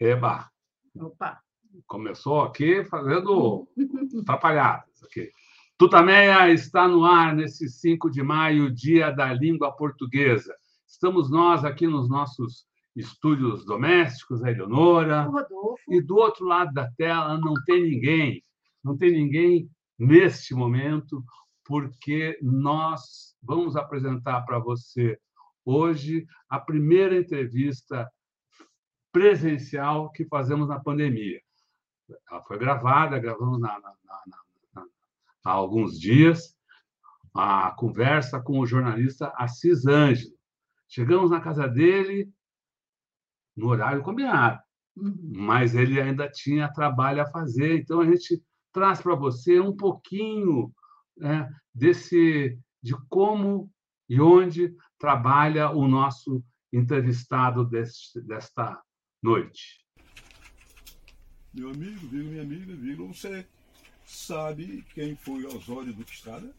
Eba! Opa! Começou aqui fazendo atrapalhadas. Aqui. Tutameia está no ar nesse 5 de maio, dia da língua portuguesa. Estamos nós aqui nos nossos estúdios domésticos, a Eleonora. O Rodolfo. E do outro lado da tela não tem ninguém. Não tem ninguém neste momento, porque nós vamos apresentar para você hoje a primeira entrevista presencial que fazemos na pandemia. Ela foi gravada, gravamos na, na, na, há alguns dias, a conversa com o jornalista Assis Ângelo. Chegamos na casa dele no horário combinado, Uhum. mas ele ainda tinha trabalho a fazer, então a gente traz para você um pouquinho né, desse de como e onde trabalha o nosso entrevistado deste, desta noite. Meu amigo, minha amiga, vírgula, você sabe quem foi Osório Duque Estrada?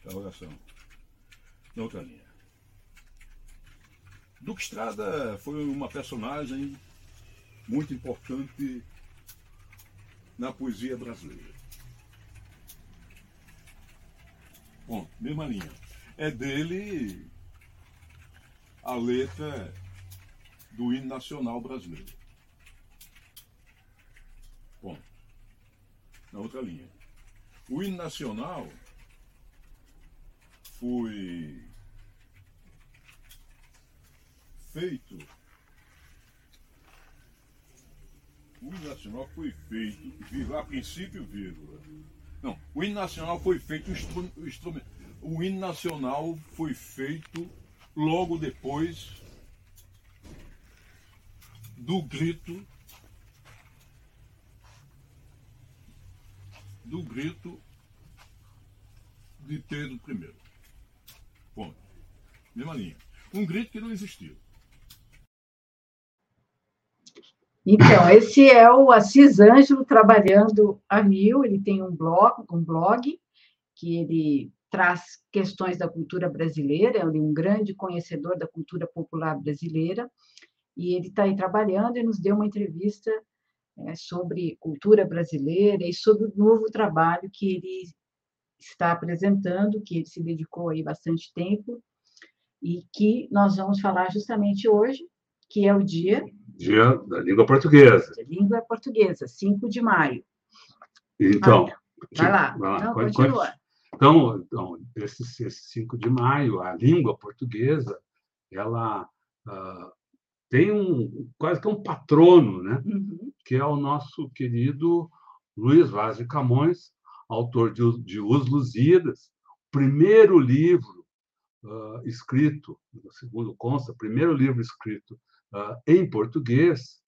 Interrogação. Na outra linha. Duque Estrada foi uma personagem muito importante na poesia brasileira. Bom, mesma linha. É dele a letra do hino nacional brasileiro. Bom, na outra linha. O hino nacional foi feito. O hino nacional foi feito, a princípio, vírgula. Não, o hino nacional foi feito, instru- instrumento. O hino nacional foi feito logo depois do grito do grito de Pedro I. Ponto. Mesma linha. Um grito que não existiu. Então, esse é o Assis Ângelo trabalhando a mil. Ele tem um blog, um blog que ele traz questões da cultura brasileira. Ele é um grande conhecedor da cultura popular brasileira e ele está aí trabalhando e nos deu uma entrevista eh, sobre cultura brasileira e sobre o novo trabalho que ele está apresentando, que ele se dedicou aí bastante tempo e que nós vamos falar justamente hoje, que é o dia Dia da língua portuguesa. língua portuguesa, 5 de maio. Então, Vai lá, vai lá, não, pode- continua. Então, então esse, esse 5 de maio, a língua portuguesa, ela ah, tem um quase que um patrono, né? Uhum, que é o nosso querido Luiz Vaz de Camões, autor de, Os- de Os Lusíadas, primeiro livro ah, escrito, segundo consta, primeiro livro escrito ah, em português,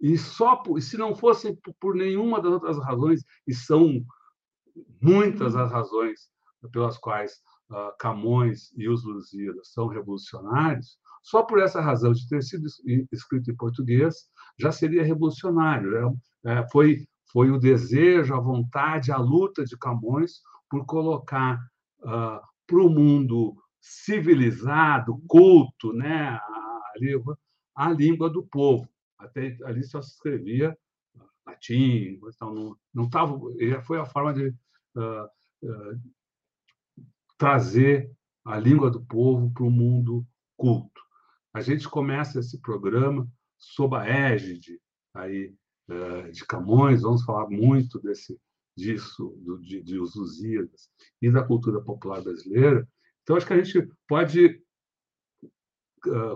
e só por, se não fosse por nenhuma das outras razões, e são muitas as razões pelas quais ah, Camões e os Lusíadas são revolucionários, só por essa razão de ter sido es- escrito em português, já seria revolucionário. né? É, foi, foi o desejo, a vontade, a luta de Camões por colocar para o mundo civilizado, culto, né, a, língua, a língua do povo. Até ali só se escrevia latim, então não, não tava, e foi a forma de ah, ah, trazer a língua do povo para o mundo culto. A gente começa esse programa sob a égide aí eh, de Camões, vamos falar muito desse disso do, de, de os Lusíadas e da cultura popular brasileira. Então acho que a gente pode,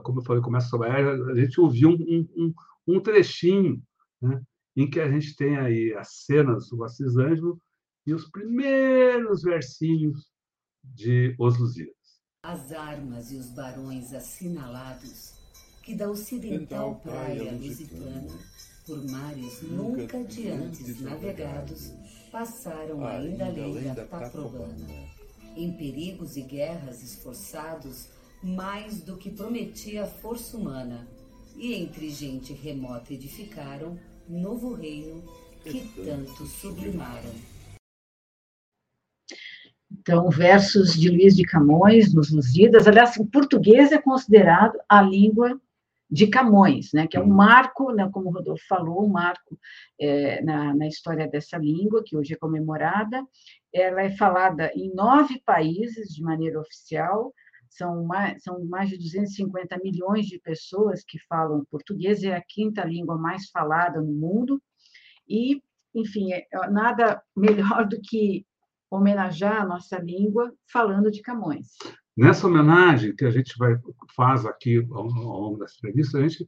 como eu falei, começa sob a a gente ouvir um, um, um, um trechinho, né, em que a gente tem aí as cenas do Assis Ângelo e os primeiros versinhos de Os Lusíadas. As armas e os barões assinalados que da ocidental praia lusitana, por mares nunca de antes navegados, passaram ainda além da Taprobana. Em perigos e guerras esforçados, mais do que prometia a força humana, e entre gente remota edificaram novo reino que tanto sublimaram. Então, versos de Luiz de Camões, nos Lusíadas. Aliás, o português é considerado a língua de Camões, né, que é um uhum. marco, né, como o Rodolfo falou, um marco é, na, na história dessa língua, que hoje é comemorada. Ela é falada em nove países de maneira oficial, são mais, são mais de 250 milhões de pessoas que falam português, é a quinta língua mais falada no mundo, e, enfim, é, nada melhor do que homenagear a nossa língua falando de Camões. Nessa homenagem que a gente vai faz aqui ao, ao longo dessa entrevista, a gente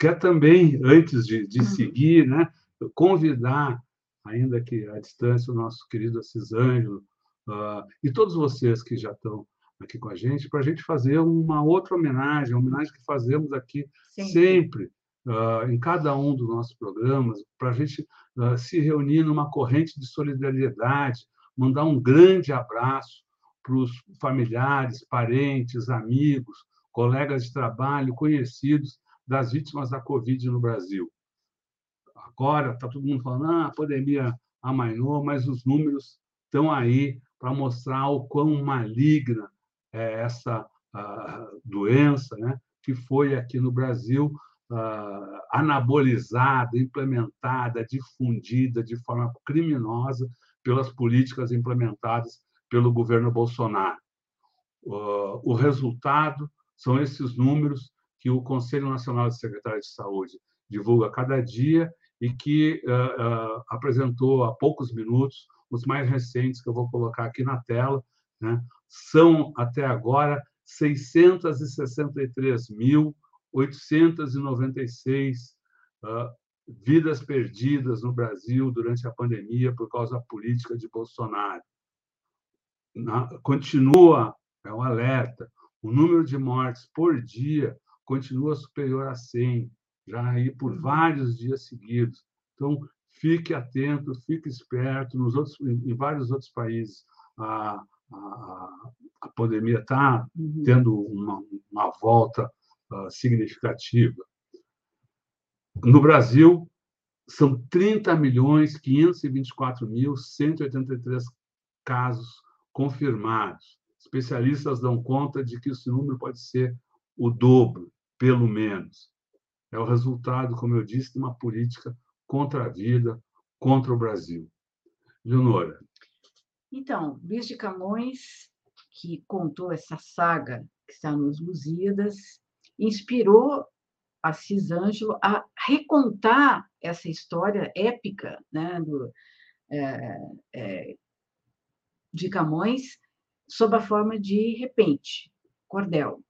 quer também, antes de, de uhum. seguir, né, convidar, ainda que à distância, o nosso querido Assis Ângelo uh, e todos vocês que já estão aqui com a gente, para a gente fazer uma outra homenagem, uma homenagem que fazemos aqui sempre, sempre uh, em cada um dos nossos programas, para a gente uh, se reunir numa corrente de solidariedade, mandar um grande abraço para os familiares, parentes, amigos, colegas de trabalho, conhecidos das vítimas da Covid no Brasil. Agora está todo mundo falando, ah, a pandemia amainou, mas os números estão aí para mostrar o quão maligna é essa doença, né, que foi aqui no Brasil anabolizada, implementada, difundida de forma criminosa pelas políticas implementadas pelo governo Bolsonaro. O resultado são esses números que o Conselho Nacional de Secretários de Saúde divulga cada dia e que apresentou há poucos minutos os mais recentes que eu vou colocar aqui na tela. Né? São, até agora, 663.896 uh, vidas perdidas no Brasil durante a pandemia por causa da política de Bolsonaro continua, é um alerta, o número de mortes por dia continua superior a 100, já aí por uhum. vários dias seguidos. Então, fique atento, fique esperto. Nos outros, em vários outros países, a, a, a pandemia está uhum. tendo uma, uma volta uh, significativa. No Brasil, são 30 milhões 524 mil 183 casos confirmados. Especialistas dão conta de que esse número pode ser o dobro, pelo menos. É o resultado, como eu disse, de uma política contra a vida, contra o Brasil. Leonora. Então, Luiz de Camões, que contou essa saga que está nos Lusíadas, inspirou a Cisângelo a recontar essa história épica né, do, é, é, de Camões sob a forma de repente, cordel.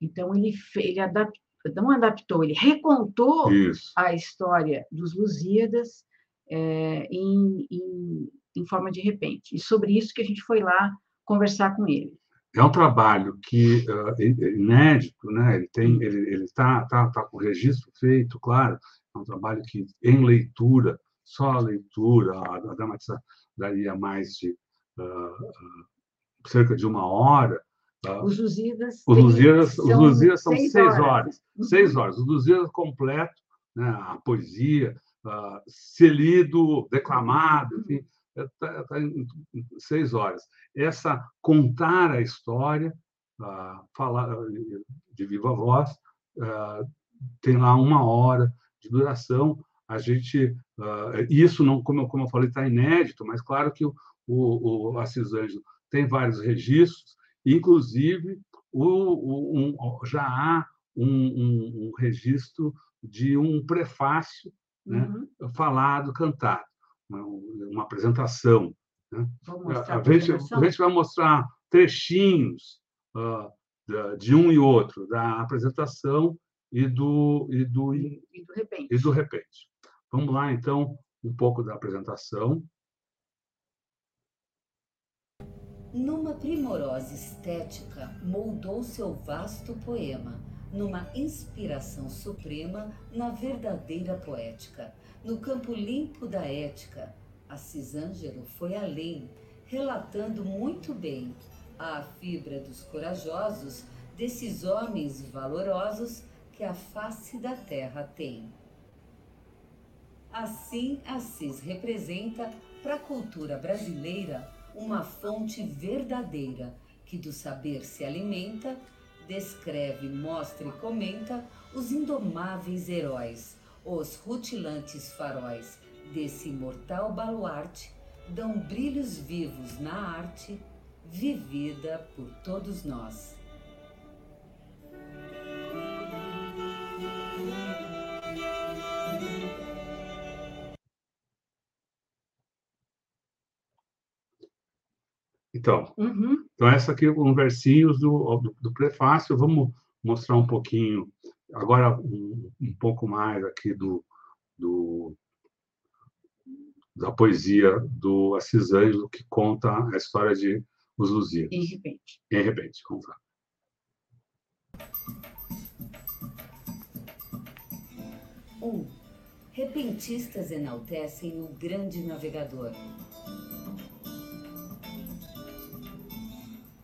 Então, ele, ele adaptou, não adaptou, ele recontou Isso. a história dos Lusíadas é, em, em, em forma de repente. E sobre isso que a gente foi lá conversar com ele. É um trabalho que uh, inédito, né? Ele tem, ele ele está tá, tá com registro feito, claro. É um trabalho que em leitura, só a leitura, a, a dramatização daria mais de uh, cerca de uma hora. Uh, os Lusíadas, os Lusíadas, são, os Lusíadas são seis, horas. horas. Uhum. Seis horas. Os Lusíadas completo, né, a poesia, uh, ser lido, declamado, enfim, está tá em seis horas. Essa contar a história, uh, falar de viva voz, uh, tem lá uma hora de duração. A gente, isso não, como, como eu falei, está inédito, mas claro que o, o, o Assis Ângelo tem vários registros, inclusive o, o, um, já há um, um, um, registro de um prefácio né, uhum. falado, cantado, uma, uma apresentação. Né? A, a, gente, a, gente, vai mostrar trechinhos uh, de um e outro, da apresentação e do, e do, e, e do repente. E do repente. Vamos lá, então, um pouco da apresentação. Numa primorosa estética, moldou seu vasto poema, numa inspiração suprema na verdadeira poética. No campo limpo da ética, Assis Ângelo foi além, relatando muito bem a fibra dos corajosos, desses homens valorosos que a face da terra tem. Assim, Assis representa para a cultura brasileira uma fonte verdadeira que do saber se alimenta descreve, mostra e comenta os indomáveis heróis, os rutilantes faróis desse imortal baluarte dão brilhos vivos na arte vivida por todos nós. Então, uhum. então essa aqui um versinhos do, do, do, prefácio. Vamos mostrar um pouquinho agora um, um pouco mais aqui do, do da poesia do Assis Ângelo que conta a história de os Lusíadas. Em repente. Em repente, vamos lá. Um, repentistas enaltecem o grande navegador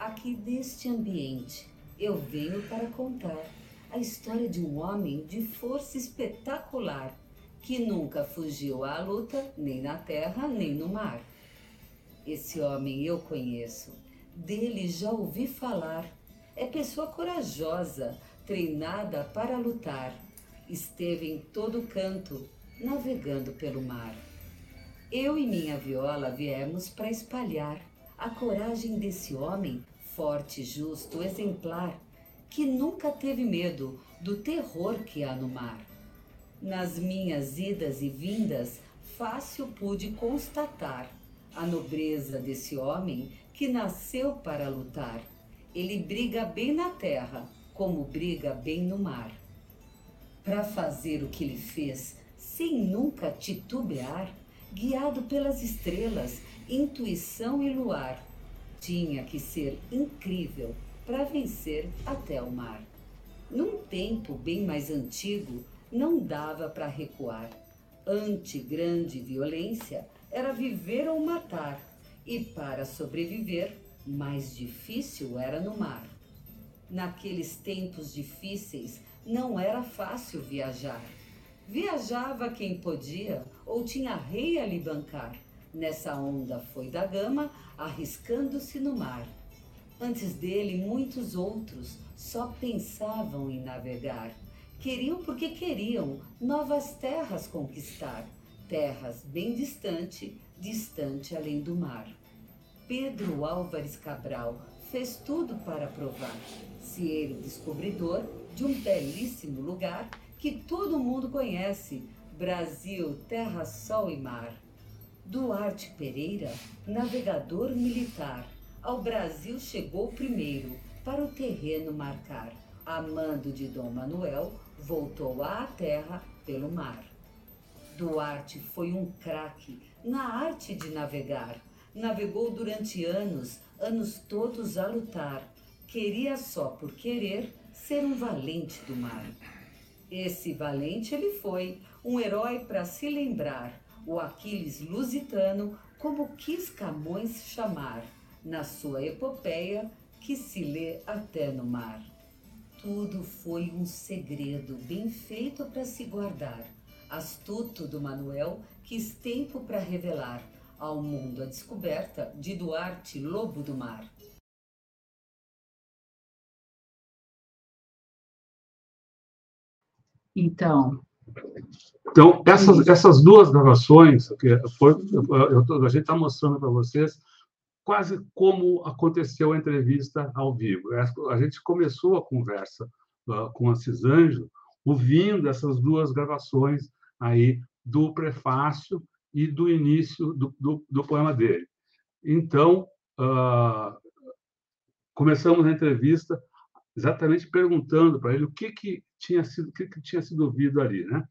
aqui deste ambiente, eu venho para contar a história de um homem de força espetacular que nunca fugiu à luta, nem na terra, nem no mar. Esse homem eu conheço, dele já ouvi falar. É pessoa corajosa, treinada para lutar. Esteve em todo canto, navegando pelo mar. Eu e minha viola viemos para espalhar a coragem desse homem forte, justo, exemplar, que nunca teve medo do terror que há no mar. Nas minhas idas e vindas, fácil pude constatar a nobreza desse homem que nasceu para lutar. Ele briga bem na terra, como briga bem no mar. Para fazer o que ele fez, sem nunca titubear, guiado pelas estrelas, intuição e luar, tinha que ser incrível para vencer até o mar. Num tempo bem mais antigo, não dava para recuar. Ante grande violência, era viver ou matar, e para sobreviver, mais difícil era no mar. Naqueles tempos difíceis, não era fácil viajar. Viajava quem podia ou tinha rei a lhe bancar. Nessa onda foi da gama arriscando-se no mar. Antes dele, muitos outros só pensavam em navegar. Queriam porque queriam novas terras conquistar, terras bem distante, distante além do mar. Pedro Álvares Cabral fez tudo para provar, se ele descobridor de um belíssimo lugar que todo mundo conhece, Brasil, terra, sol e mar. Duarte Pereira, navegador militar, ao Brasil chegou primeiro para o terreno marcar. Amando de Dom Manuel, voltou à terra pelo mar. Duarte foi um craque na arte de navegar. Navegou durante anos, anos todos a lutar. Queria só por querer ser um valente do mar. Esse valente ele foi, um herói para se lembrar o Aquiles lusitano, como quis Camões chamar, na sua epopeia que se lê até no mar. Tudo foi um segredo bem feito para se guardar. Astuto do Manuel quis tempo para revelar ao mundo a descoberta de Duarte Lobo do Mar. Então, então, essas, essas duas gravações, que foi, eu, a gente está mostrando para vocês quase como aconteceu a entrevista ao vivo. A gente começou a conversa uh, com a Cisanjo ouvindo essas duas gravações aí do prefácio e do início do, do, do poema dele. Então, uh, começamos a entrevista exatamente perguntando para ele o que, que tinha sido o que, que tinha sido ouvido ali, né?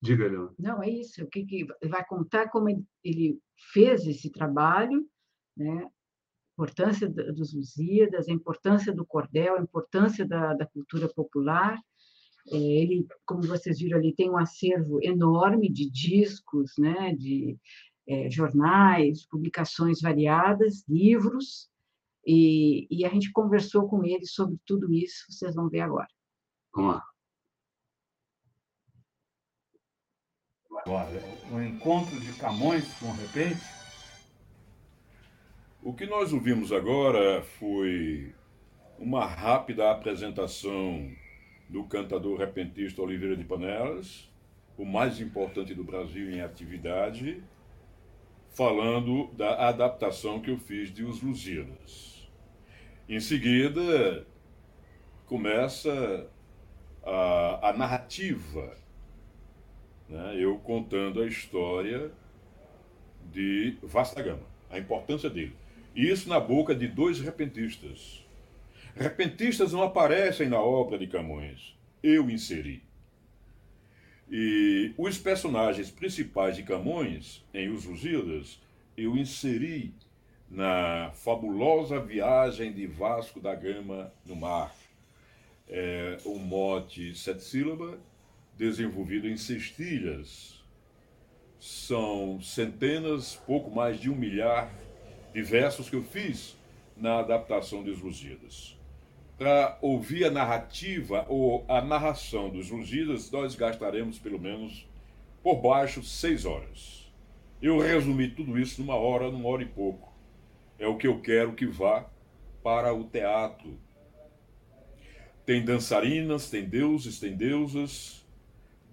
Diga, Leandro. Não, é isso. O que, que vai contar como ele fez esse trabalho, né? A importância dos Lusíadas, a importância do cordel, a importância da, da cultura popular. É, ele, como vocês viram ali, tem um acervo enorme de discos, né? De é, jornais, publicações variadas, livros, e, e a gente conversou com ele sobre tudo isso. Vocês vão ver agora. Vamos lá. Agora, o encontro de Camões com o repente. O que nós ouvimos agora foi uma rápida apresentação do cantador repentista Oliveira de Panelas, o mais importante do Brasil em atividade, falando da adaptação que eu fiz de Os Lusíadas. Em seguida, começa a, a narrativa, né? eu contando a história de Vasta Gama, a importância dele. Isso na boca de dois repentistas. Repentistas não aparecem na obra de Camões. Eu inseri. E os personagens principais de Camões, em Os Lusíadas, eu inseri na fabulosa viagem de Vasco da Gama no mar. É um mote sete sílabas, desenvolvido em cestilhas. São centenas, pouco mais de um milhar de versos que eu fiz na adaptação dos Lusíadas. Para ouvir a narrativa ou a narração dos Lusíadas, nós gastaremos pelo menos por baixo seis horas. Eu resumi tudo isso numa hora, numa hora e pouco. É o que eu quero que vá para o teatro. Tem dançarinas, tem deuses, tem deusas,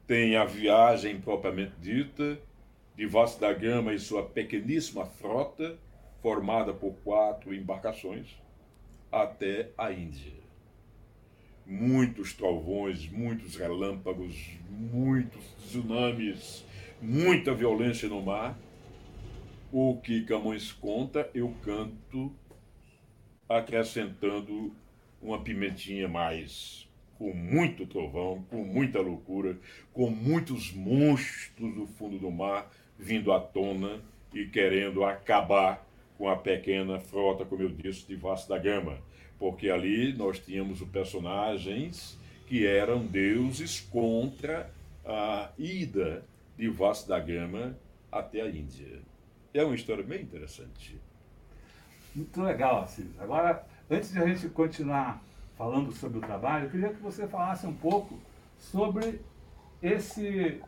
tem a viagem propriamente dita, de Vasco da Gama e sua pequeníssima frota, formada por quatro embarcações, até a Índia. Muitos trovões, muitos relâmpagos, muitos tsunamis, muita violência no mar. O que Camões conta, eu canto acrescentando uma pimentinha mais, com muito trovão, com muita loucura, com muitos monstros do fundo do mar vindo à tona e querendo acabar com a pequena frota, como eu disse, de Vasco da Gama, porque ali nós tínhamos os personagens que eram deuses contra a ida de Vasco da Gama até a Índia. É uma história bem interessante. Muito legal, Assis. Agora, antes de a gente continuar falando sobre o trabalho, eu queria que você falasse um pouco sobre esse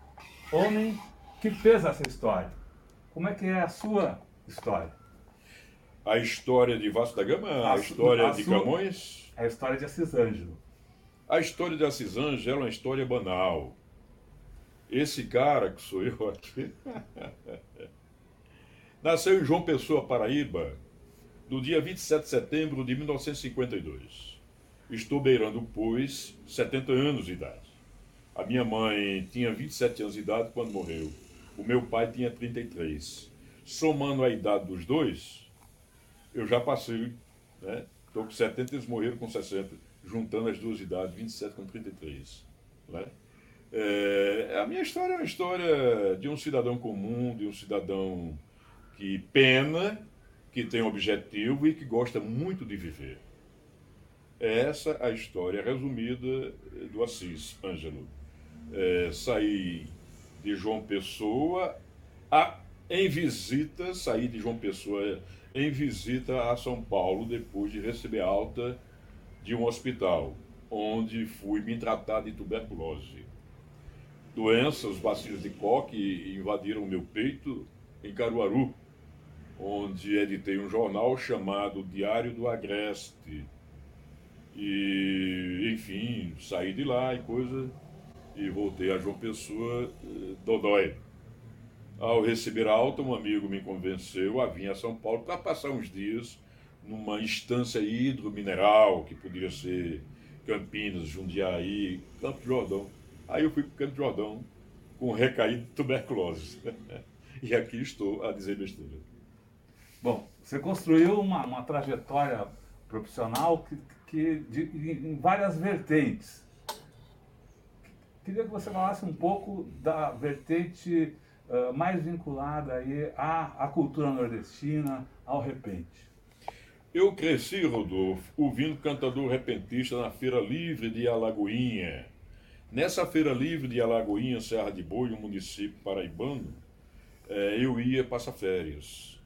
homem que fez essa história. Como é que é a sua história? A história de Vasco da Gama, a, a história a de sua, Camões. A história de Assis Ângelo. A história de Assis Ângelo é uma história banal. Esse cara que sou eu aqui. nasceu em João Pessoa, Paraíba, no dia 27 de setembro de 1952. Estou beirando, pois, 70 anos de idade. A minha mãe tinha 27 anos de idade quando morreu. O meu pai tinha 33. Somando a idade dos dois, eu já passei, né? Estou com 70 e eles morreram com 60, juntando as duas idades, 27 com 33. Né? É, a minha história é uma história de um cidadão comum, de um cidadão que pena, que tem objetivo e que gosta muito de viver. É essa a história resumida do Assis Ângelo. É, saí de João Pessoa a, em visita, saí de João Pessoa em visita a São Paulo depois de receber alta de um hospital, onde fui me tratar de tuberculose. Doença, os bacilos de Koch invadiram meu peito em Caruaru, onde editei um jornal chamado Diário do Agreste. E, enfim, saí de lá e coisa, e voltei a João Pessoa, eh, Dodói. Ao receber alta, um amigo me convenceu a vir a São Paulo para passar uns dias numa instância hidromineral, que poderia ser Campinas, Jundiaí, Campo Jordão. Aí eu fui para Campo Jordão com recaído de tuberculose. e aqui estou a dizer besteira. Bom, você construiu uma, uma trajetória profissional que, que de, em várias vertentes. Queria que você falasse um pouco da vertente mais vinculada aí à, à cultura nordestina, ao repente? Eu cresci, Rodolfo, ouvindo cantador repentista na Feira Livre de Alagoinha. Nessa Feira Livre de Alagoinha, Serra de Boi, um município paraibano, eh, eu ia passar férias.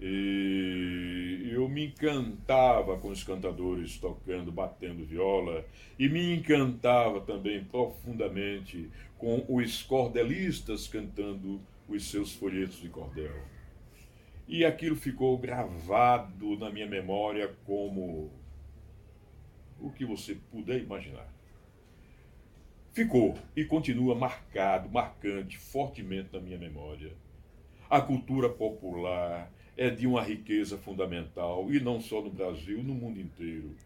E eu me encantava com os cantadores tocando, batendo viola, e me encantava também profundamente com os cordelistas cantando os seus folhetos de cordel. E aquilo ficou gravado na minha memória como o que você puder imaginar. Ficou e continua marcado, marcante, fortemente na minha memória. A cultura popular é de uma riqueza fundamental, e não só no Brasil, no mundo inteiro.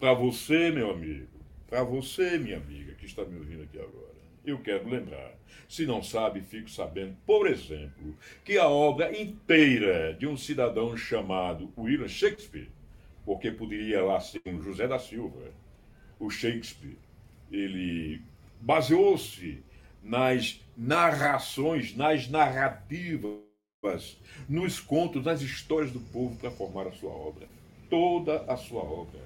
Para você, meu amigo, para você, minha amiga, que está me ouvindo aqui agora, eu quero lembrar. Se não sabe, fico sabendo, por exemplo, que a obra inteira de um cidadão chamado William Shakespeare, porque poderia lá ser um José da Silva, o Shakespeare, ele baseou-se nas narrações, nas narrativas, nos contos, nas histórias do povo para formar a sua obra. Toda a sua obra.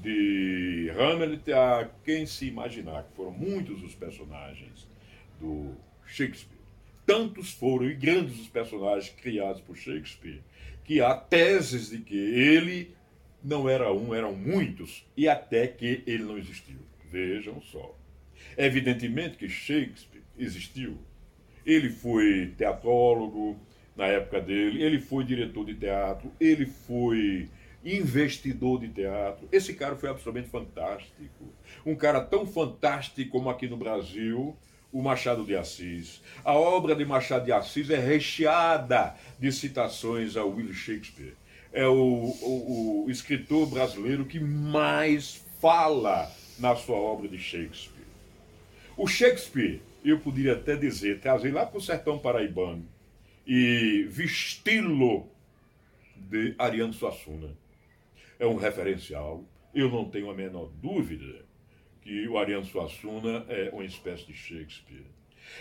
De Hamlet a quem se imaginar, que foram muitos os personagens do Shakespeare. Tantos foram e grandes os personagens criados por Shakespeare, que há teses de que ele não era um, eram muitos, e até que ele não existiu. Vejam só. Evidentemente que Shakespeare existiu. Ele foi teatrólogo na época dele, ele foi diretor de teatro, ele foi investidor de teatro. Esse cara foi absolutamente fantástico. Um cara tão fantástico como aqui no Brasil, o Machado de Assis. A obra de Machado de Assis é recheada de citações a William Shakespeare. É o, o, o escritor brasileiro que mais fala na sua obra de Shakespeare. O Shakespeare, eu poderia até dizer, trazer lá para o sertão paraibano e vesti-lo de Ariano Suassuna. É um referencial. Eu não tenho a menor dúvida que o Ariano Suassuna é uma espécie de Shakespeare.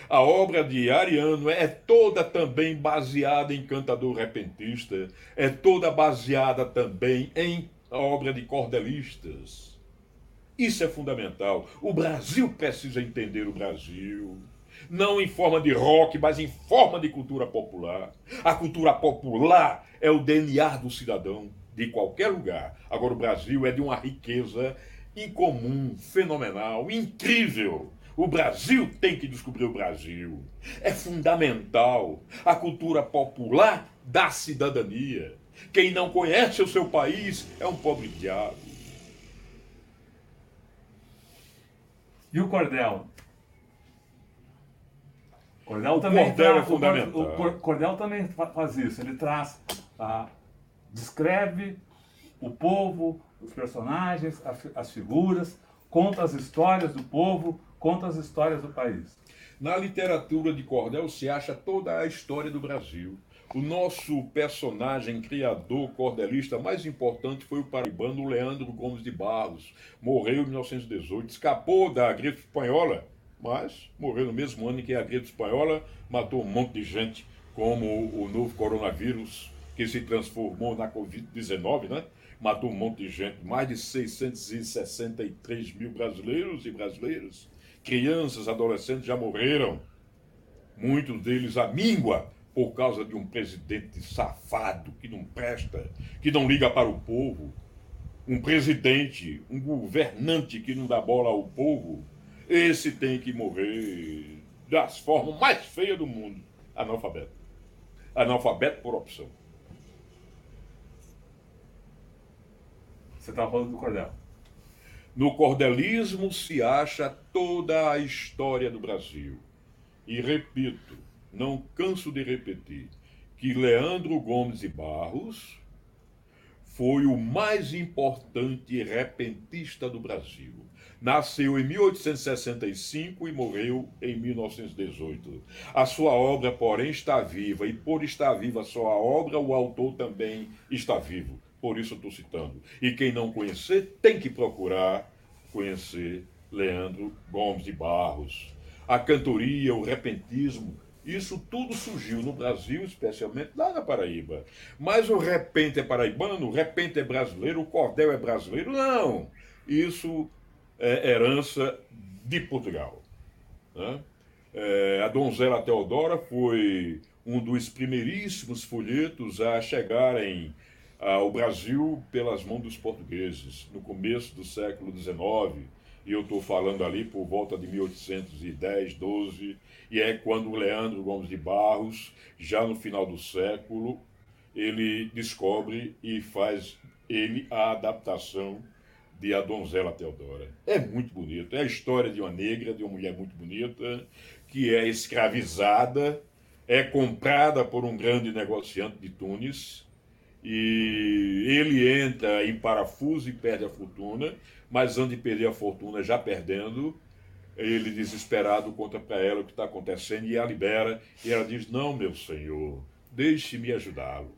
A obra de Ariano é toda também baseada em cantador repentista, é toda baseada também em obra de cordelistas isso é fundamental. O Brasil precisa entender o Brasil. Não em forma de rock, mas em forma de cultura popular. A cultura popular é o DNA do cidadão de qualquer lugar. Agora, o Brasil é de uma riqueza incomum, fenomenal, incrível. O Brasil tem que descobrir o Brasil. É fundamental a cultura popular da cidadania. Quem não conhece o seu país é um pobre diabo. E o cordel? Cordel também cordel traz, é fundamental. O cordel também faz isso. Ele traz, ah, descreve o povo, os personagens, as figuras, conta as histórias do povo, conta as histórias do país. Na literatura de cordel se acha toda a história do Brasil. O nosso personagem criador cordelista mais importante foi o paraibano Leandro Gomes de Barros. Morreu em 1918, escapou da gripe espanhola, mas morreu no mesmo ano em que a gripe espanhola matou um monte de gente, como o novo coronavírus que se transformou na Covid-19, né? Matou um monte de gente, mais de 663 mil brasileiros e brasileiras. Crianças, adolescentes já morreram. Muitos deles à míngua por causa de um presidente safado que não presta, que não liga para o povo, um presidente, um governante que não dá bola ao povo, esse tem que morrer das formas mais feias do mundo, analfabeto. Analfabeto por opção. Você estava falando do cordel. No cordelismo se acha toda a história do Brasil. E repito, não canso de repetir, que Leandro Gomes de Barros foi o mais importante repentista do Brasil. Nasceu em 1865 e morreu em 1918. A sua obra, porém, está viva, e por estar viva a sua obra, o autor também está vivo. Por isso estou citando. E quem não conhecer, tem que procurar conhecer Leandro Gomes de Barros. A cantoria, o repentismo, isso tudo surgiu no Brasil, especialmente lá na Paraíba. Mas o repente é paraibano, o repente é brasileiro, o cordel é brasileiro? Não! Isso é herança de Portugal. Né? É, a donzela Teodora foi um dos primeiríssimos folhetos a chegarem ao Brasil pelas mãos dos portugueses, no começo do século XIX e eu estou falando ali por volta de 1810, 12, e é quando Leandro Gomes de Barros, já no final do século, ele descobre e faz ele a adaptação de A Donzela Teodora. É muito bonito. É a história de uma negra, de uma mulher muito bonita, que é escravizada, é comprada por um grande negociante de Tunis, e ele entra em parafuso e perde a fortuna, mas antes de perder a fortuna, já perdendo, ele desesperado conta para ela o que está acontecendo e a libera, e ela diz: Não, meu senhor, deixe-me ajudá-lo.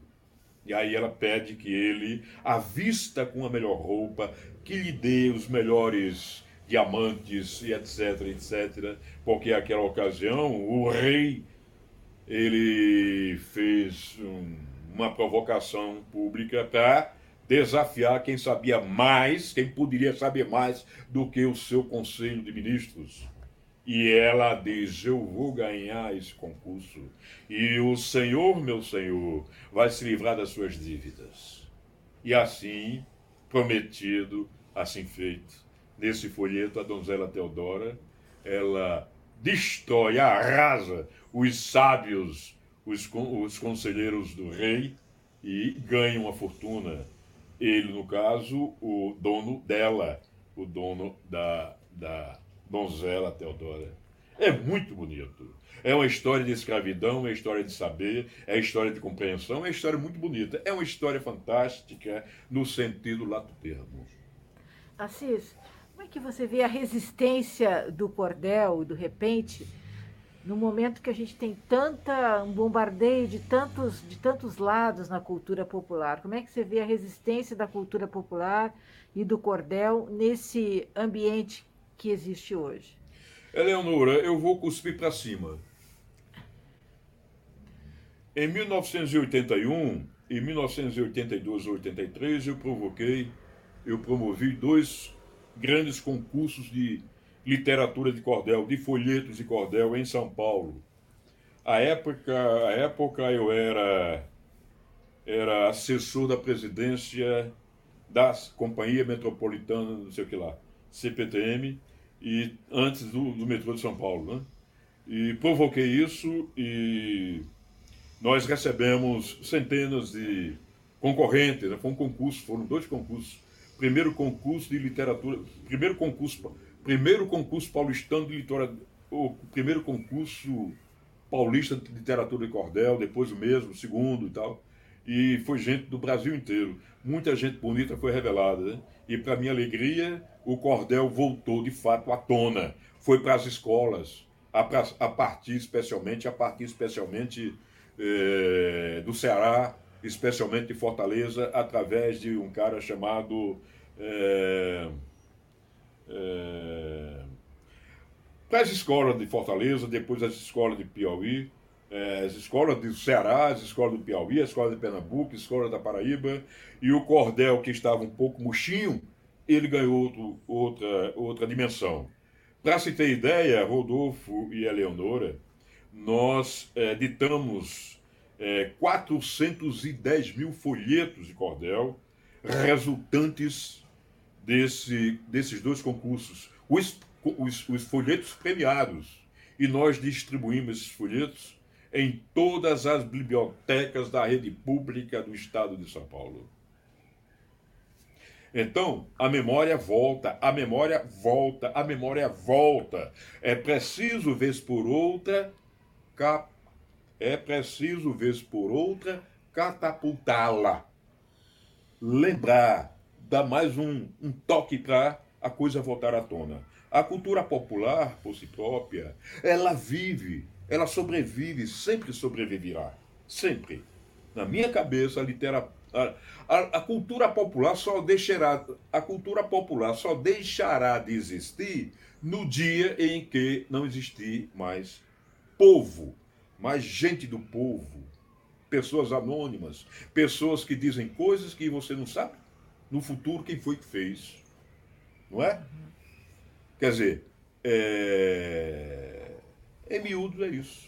E aí ela pede que ele a vista com a melhor roupa, que lhe dê os melhores diamantes e etc, etc, porque naquela ocasião o rei ele fez um, uma provocação pública para desafiar quem sabia mais, quem poderia saber mais do que o seu conselho de ministros. E ela diz: Eu vou ganhar esse concurso. E o Senhor, meu Senhor, vai se livrar das suas dívidas. E assim, prometido, assim feito. Nesse folheto, a donzela Teodora, ela destrói, arrasa os sábios, os, os conselheiros do rei e ganha uma fortuna. Ele, no caso, o dono dela, o dono da, da donzela Teodora. É muito bonito. É uma história de escravidão, é história de saber, é história de compreensão, é história muito bonita. É uma história fantástica no sentido lato termo. Assis, como é que você vê a resistência do cordel, do repente, no momento que a gente tem tanta um bombardeio de tantos de tantos lados na cultura popular? Como é que você vê a resistência da cultura popular e do cordel nesse ambiente que existe hoje? Eleonora, eu vou cuspir para cima. Em 1981 e 1982 ou 83 eu provoquei, eu promovi dois grandes concursos de literatura de cordel, de folhetos de cordel em São Paulo. A época, a época eu era era assessor da presidência da Companhia Metropolitana, não sei o que lá, CPTM, e antes do, do metrô de São Paulo, né? E provoquei isso e nós recebemos centenas de concorrentes, né? foi um concurso, foram dois concursos. Primeiro concurso de literatura, primeiro concurso, primeiro concurso paulistano de literatura, o primeiro concurso paulista de literatura de cordel, depois o mesmo, o segundo e tal. E foi gente do Brasil inteiro. Muita gente bonita foi revelada, né? E para minha alegria, o cordel voltou de fato à tona. Foi para as escolas, a, a partir especialmente, a partir especialmente eh, do Ceará, especialmente de Fortaleza, através de um cara chamado. Eh, para as escolas de Fortaleza, depois as escolas de Piauí, as escolas do Ceará, as escolas do Piauí, as escolas de Pernambuco, as escolas da Paraíba, e o cordel que estava um pouco murchinho, ele ganhou outro, outra, outra dimensão. Para se ter ideia, Rodolfo e Eleonora, nós é, ditamos é, 410 mil folhetos de cordel resultantes desse, desses dois concursos. Os, os, os folhetos premiados. E nós distribuímos esses folhetos em todas as bibliotecas da rede pública do estado de São Paulo. Então, a memória volta, a memória volta, a memória volta. É preciso, vez por outra, cap... é preciso, vez por outra, catapultá-la. Lembrar, dar mais um, um toque para a coisa voltar à tona. A cultura popular, por si própria, ela vive, ela sobrevive, sempre sobreviverá. Sempre. Na minha cabeça, a literatura a, a, a, cultura popular só deixará a cultura popular só deixará de existir no dia em que não existir mais povo, mais gente do povo, pessoas anônimas, pessoas que dizem coisas que você não sabe no futuro quem foi que fez, não é? Quer dizer, é, em miúdos é isso.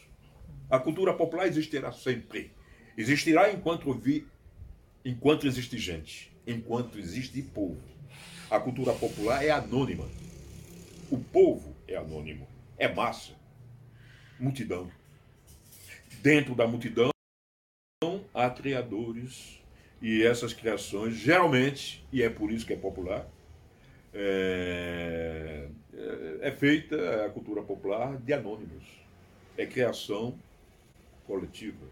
A cultura popular existirá sempre. Existirá enquanto vi, enquanto existe gente, enquanto existe povo. A cultura popular é anônima. O povo é anônimo. É massa. Multidão. Dentro da multidão há criadores. E essas criações, geralmente, e é por isso que é popular, é, é feita a cultura popular de anônimos. É criação coletiva.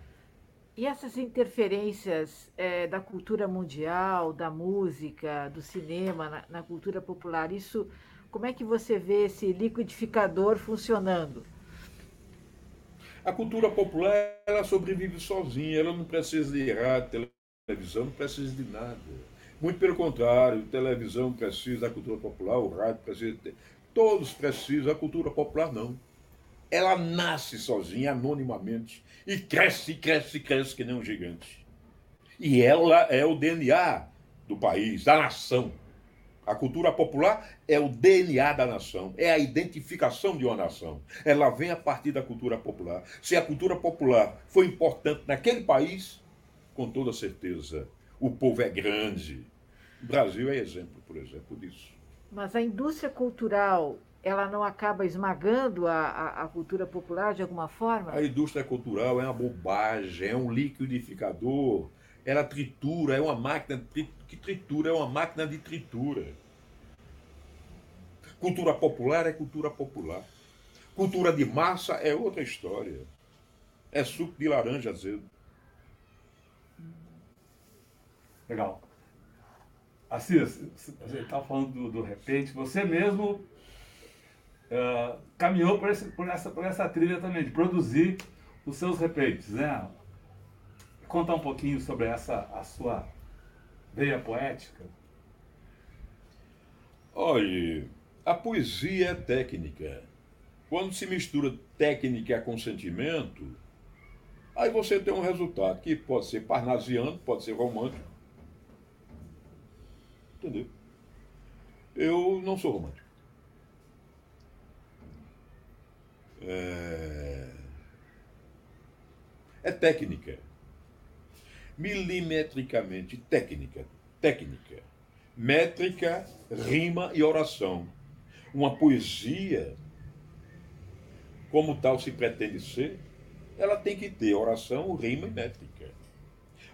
E essas interferências é, da cultura mundial, da música, do cinema, na, na, cultura popular, isso, como é que você vê esse liquidificador funcionando? A cultura popular ela sobrevive sozinha, ela não precisa de rádio, televisão, não precisa de nada. Muito pelo contrário, televisão precisa da cultura popular, o rádio precisa, todos precisam, a cultura popular não ela nasce sozinha, anonimamente, e cresce, cresce, cresce que nem um gigante. E ela é o DNA do país, da nação. A cultura popular é o DNA da nação, é a identificação de uma nação. Ela vem a partir da cultura popular. Se a cultura popular foi importante naquele país, com toda certeza, o povo é grande. O Brasil é exemplo, por exemplo, disso. Mas a indústria cultural ela não acaba esmagando a, a, a, cultura popular de alguma forma? A indústria cultural é uma bobagem, é um liquidificador, ela tritura, é uma máquina que tritura, é uma máquina de tritura. Cultura popular é cultura popular. Cultura de massa é outra história. É suco de laranja azedo. Legal. Assis, você estava falando do, do repente, você mesmo uh, caminhou por, esse, por, essa, por essa trilha também, de produzir os seus repentes, né? Contar um pouquinho sobre essa a sua veia poética. Olha, a poesia é técnica. Quando se mistura técnica com sentimento, aí você tem um resultado que pode ser parnasiano, pode ser romântico. Entendeu? Eu não sou romântico. é, é técnica. Milimetricamente técnica. Técnica. Métrica, rima e oração. Uma poesia, como tal se pretende ser, ela tem que ter oração, rima e métrica.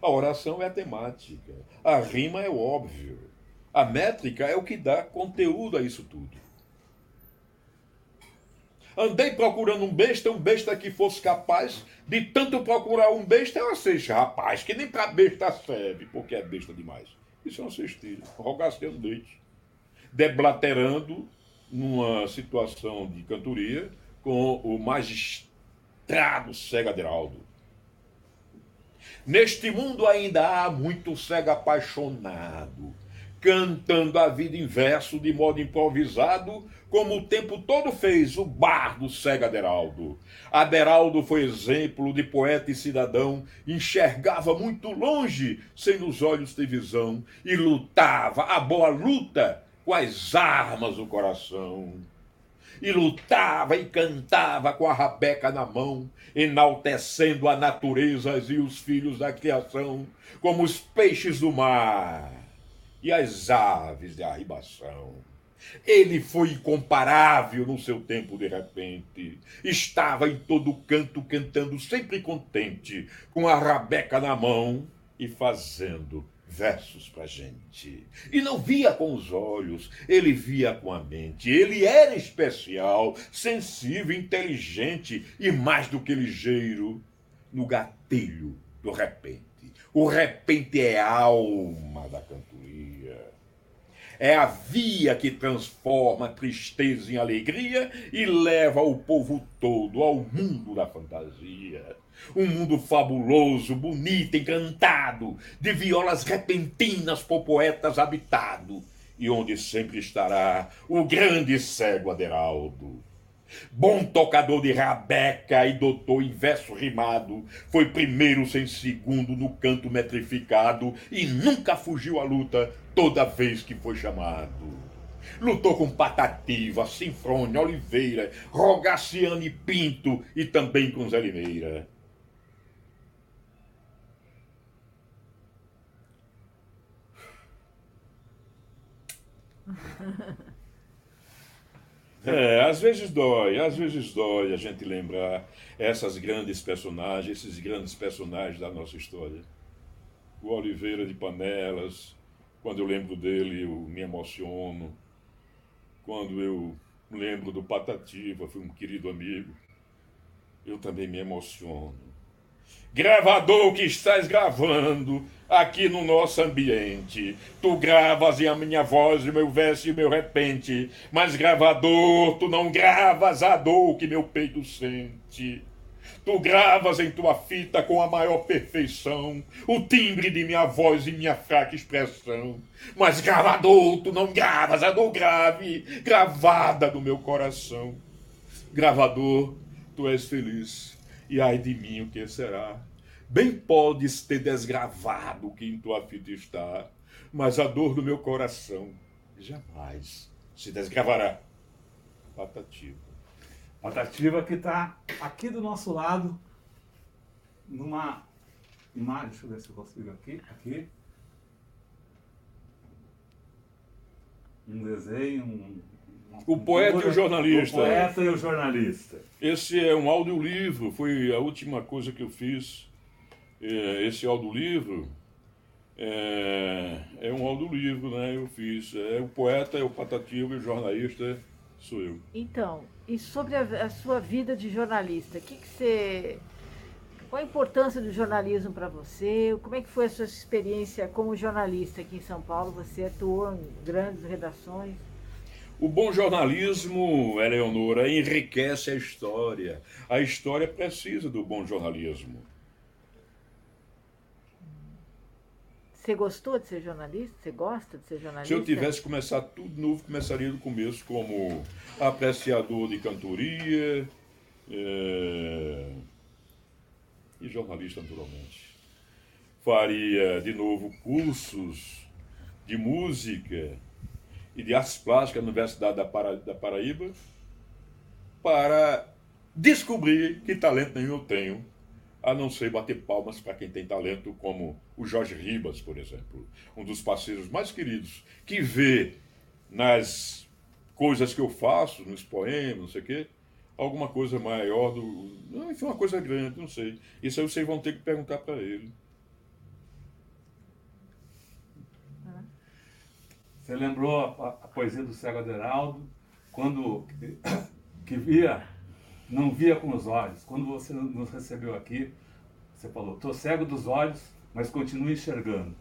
A oração é a temática, a rima é o óbvio, a métrica é o que dá conteúdo a isso tudo. Andei procurando um besta, um besta que fosse capaz de tanto procurar um besta, eu seja rapaz, que nem para besta serve, porque é besta demais. Isso é um cestilho, rogaceiro leite. Deblaterando numa situação de cantoria com o magistrado cego Aderaldo. Neste mundo ainda há muito cego apaixonado, cantando a vida em verso de modo improvisado, como o tempo todo fez o bardo cego Aderaldo. Aderaldo foi exemplo de poeta e cidadão, enxergava muito longe, sem nos olhos ter visão, e lutava a boa luta com as armas do coração. E lutava e cantava com a rabeca na mão, enaltecendo a natureza e os filhos da criação, como os peixes do mar e as aves de arribação. Ele foi incomparável no seu tempo de repente. Estava em todo canto cantando, sempre contente, com a rabeca na mão e fazendo versos pra gente. E não via com os olhos, ele via com a mente. Ele era especial, sensível, inteligente e mais do que ligeiro no gatilho do repente. O repente é a alma da cantoria. É a via que transforma a tristeza em alegria e leva o povo todo ao mundo da fantasia. Um mundo fabuloso, bonito, encantado, de violas repentinas por poetas habitado, e onde sempre estará o grande cego Aderaldo Bom tocador de rabeca e doutor em verso rimado, foi primeiro sem segundo no canto metrificado e nunca fugiu à luta toda vez que foi chamado. Lutou com Patativa, Sinfrônia, Oliveira, Rogaciano e Pinto e também com Zé Limeira. É, às vezes dói, às vezes dói a gente lembrar essas grandes personagens, esses grandes personagens da nossa história. O Oliveira de Panelas, quando eu lembro dele, eu me emociono. quando eu lembro do Patativa, foi um querido amigo, eu também me emociono. Gravador que estás gravando aqui no nosso ambiente. Tu gravas e a minha voz, o meu verso e o meu repente. Mas gravador, tu não gravas a dor que meu peito sente. Tu gravas em tua fita com a maior perfeição o timbre de minha voz e minha fraca expressão. Mas gravador, tu não gravas a dor grave, gravada no meu coração. Gravador, tu és feliz, e ai de mim o que será? Bem podes ter desgravado o que em tua fita está, mas a dor do meu coração jamais se desgravará. Patativa. Patativa que está aqui do nosso lado, numa imagem, deixa eu ver se eu consigo aqui, aqui. Um desenho, um, o poeta e o jornalista. O poeta e o jornalista. Esse é um audiolivro, foi a última coisa que eu fiz. É, esse audiolivro é, é um audiolivro, né? Eu fiz. É o poeta, é o Patativa e o jornalista sou eu. Então, e sobre a, a sua vida de jornalista, que, que você. Qual a importância do jornalismo para você? Como é que foi a sua experiência como jornalista aqui em São Paulo? Você atuou em grandes redações? O bom jornalismo, Eleonora, enriquece a história. A história precisa do bom jornalismo. Você gostou de ser jornalista? Você gosta de ser jornalista? Se eu tivesse começado tudo novo, começaria do começo como apreciador de cantoria é... e jornalista, naturalmente. Faria de novo cursos de música e de artes plásticas na Universidade da, Para... da Paraíba para descobrir que talento nenhum eu tenho a não ser bater palmas para quem tem talento, como o Jorge Ribas, por exemplo, um dos parceiros mais queridos, que vê nas coisas que eu faço, nos poemas, não sei o quê, alguma coisa maior do. Enfim, uma coisa grande, não sei. Isso aí vocês vão ter que perguntar para ele. Você lembrou a, a poesia do Cego Aderaldo, quando que via não via com os olhos. Quando você nos recebeu aqui, você falou: estou cego dos olhos, mas continuo enxergando.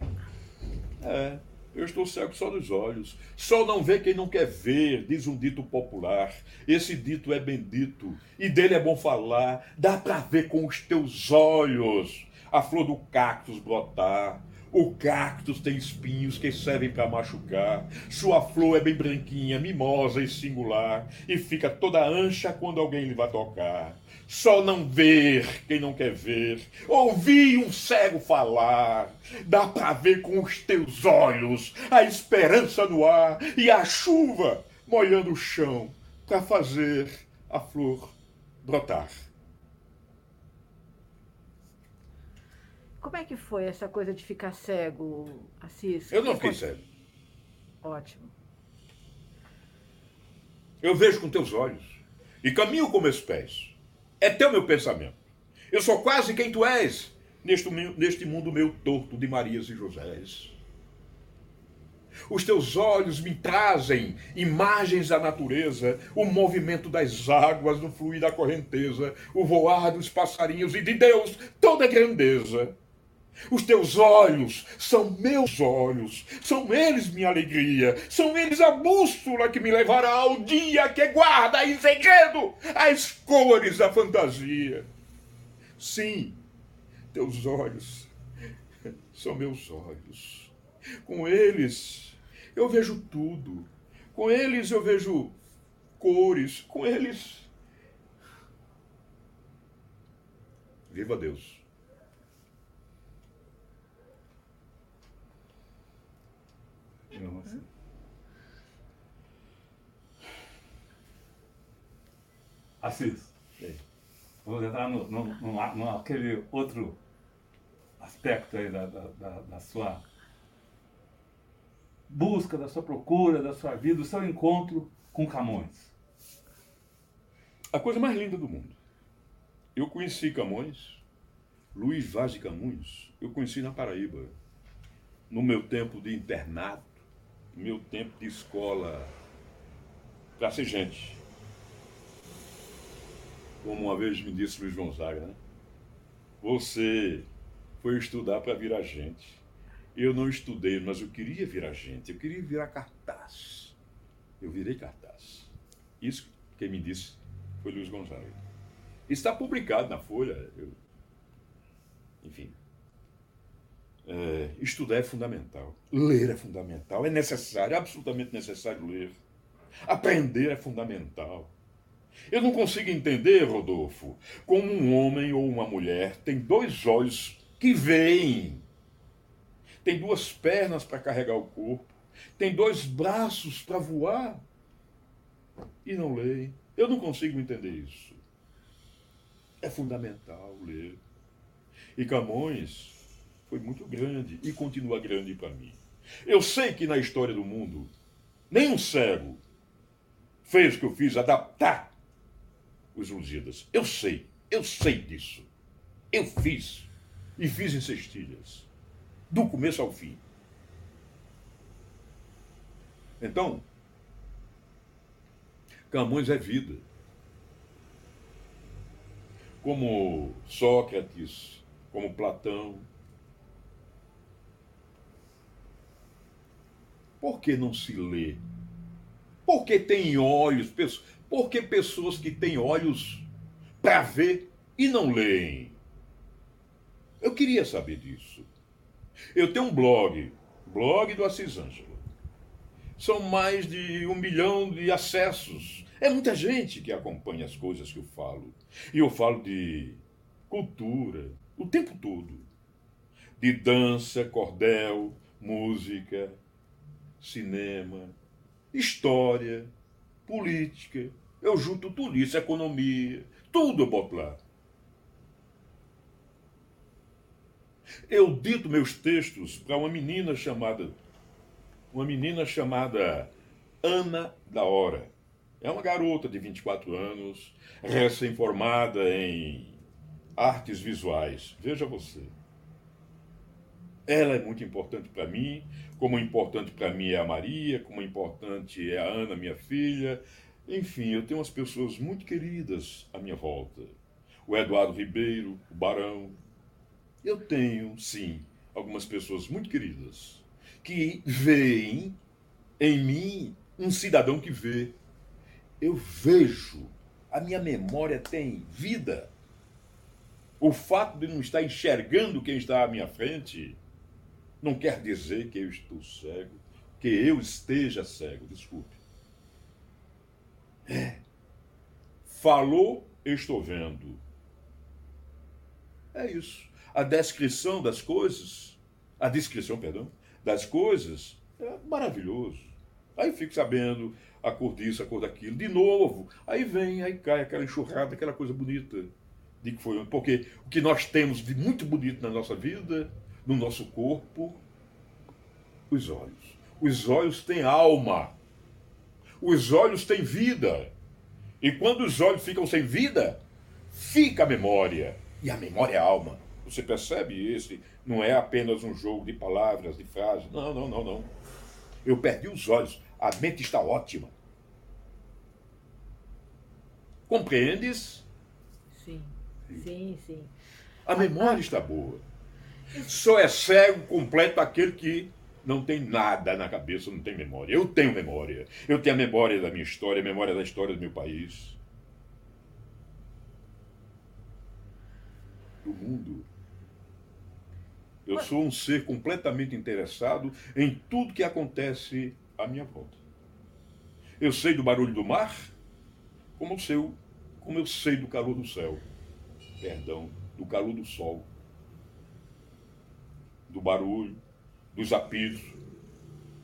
É, eu estou cego só dos olhos. Só não vê quem não quer ver, diz um dito popular. Esse dito é bendito e dele é bom falar. Dá para ver com os teus olhos a flor do cactus brotar o cactus tem espinhos que servem para machucar. Sua flor é bem branquinha, mimosa e singular, e fica toda ancha quando alguém lhe vai tocar. Só não ver quem não quer ver, ouvir um cego falar. Dá para ver com os teus olhos a esperança no ar e a chuva molhando o chão para fazer a flor brotar. Como é que foi essa coisa de ficar cego, Assis? Eu não fiquei cego. Ótimo. Eu vejo com teus olhos e caminho com meus pés. É teu meu pensamento. Eu sou quase quem tu és neste, neste mundo meu torto de Marias e Josés. Os teus olhos me trazem imagens da natureza, o movimento das águas, no fluir da correnteza, o voar dos passarinhos e de Deus toda a grandeza. Os teus olhos são meus olhos, são eles minha alegria, são eles a bússola que me levará ao dia que guarda em segredo as cores da fantasia. Sim, teus olhos são meus olhos. Com eles eu vejo tudo. Com eles eu vejo cores. Com eles. Viva Deus! Assim. Assis, vamos entrar no, no, no, no, aquele outro aspecto aí da, da, da, da sua busca, da sua procura, da sua vida, do seu encontro com Camões. A coisa mais linda do mundo. Eu conheci Camões, Luiz Vaz de Camões, eu conheci na Paraíba, no meu tempo de internato, meu tempo de escola ser gente. Como uma vez me disse Luiz Gonzaga, né? Você foi estudar para virar gente. Eu não estudei, mas eu queria virar gente. Eu queria virar cartaz. Eu virei cartaz. Isso quem me disse foi Luiz Gonzaga. Está publicado na Folha. Eu... Enfim. É, estudar é fundamental. Ler é fundamental. É necessário, é absolutamente necessário ler. Aprender é fundamental. Eu não consigo entender, Rodolfo, como um homem ou uma mulher tem dois olhos que veem, tem duas pernas para carregar o corpo, tem dois braços para voar e não leem. Eu não consigo entender isso. É fundamental ler. E Camões foi muito grande e continua grande para mim. Eu sei que na história do mundo, nenhum cego fez o que eu fiz, adaptar os Lusíadas. Eu sei, eu sei disso. Eu fiz. E fiz em cestilhas. Do começo ao fim. Então, Camões é vida. Como Sócrates, como Platão. Por que não se lê porque tem olhos, porque pessoas que têm olhos para ver e não leem. Eu queria saber disso. Eu tenho um blog, blog do Assis Ângelo. São mais de um milhão de acessos. É muita gente que acompanha as coisas que eu falo. E eu falo de cultura o tempo todo. De dança, cordel, música, cinema, história, política. Eu junto tudo isso, economia, tudo eu boto lá. Eu dito meus textos para uma menina chamada uma menina chamada Ana da Hora. É uma garota de 24 anos, recém-formada em artes visuais. Veja você. Ela é muito importante para mim, como importante para mim é a Maria, como importante é a Ana, minha filha. Enfim, eu tenho umas pessoas muito queridas à minha volta. O Eduardo Ribeiro, o Barão. Eu tenho, sim, algumas pessoas muito queridas que veem em mim um cidadão que vê. Eu vejo, a minha memória tem vida. O fato de não estar enxergando quem está à minha frente não quer dizer que eu estou cego, que eu esteja cego, desculpe. É. Falou, estou vendo. É isso. A descrição das coisas, a descrição, perdão, das coisas é maravilhoso. Aí fico sabendo a cor disso, a cor daquilo, de novo. Aí vem, aí cai aquela enxurrada, aquela coisa bonita. De que foi, porque o que nós temos de muito bonito na nossa vida no nosso corpo os olhos. Os olhos têm alma. Os olhos têm vida. E quando os olhos ficam sem vida, fica a memória. E a memória é a alma. Você percebe esse? Não é apenas um jogo de palavras, de frases. Não, não, não, não. Eu perdi os olhos. A mente está ótima. Compreendes? Sim, sim, sim. A memória está boa. Só é cego completo aquele que não tem nada na cabeça, não tem memória. Eu tenho memória. Eu tenho a memória da minha história, a memória da história do meu país. Do mundo. Eu sou um ser completamente interessado em tudo que acontece à minha volta. Eu sei do barulho do mar, como eu sei, como eu sei do calor do céu. Perdão, do calor do sol do barulho, dos apitos,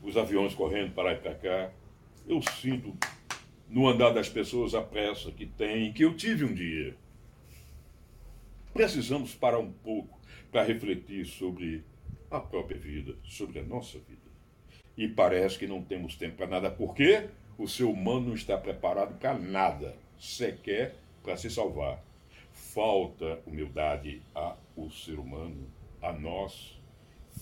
os aviões correndo para e para cá. Eu sinto no andar das pessoas a pressa que tem, que eu tive um dia. Precisamos parar um pouco para refletir sobre a própria vida, sobre a nossa vida. E parece que não temos tempo para nada, porque o ser humano não está preparado para nada, sequer para se salvar. Falta humildade ao ser humano, a nós,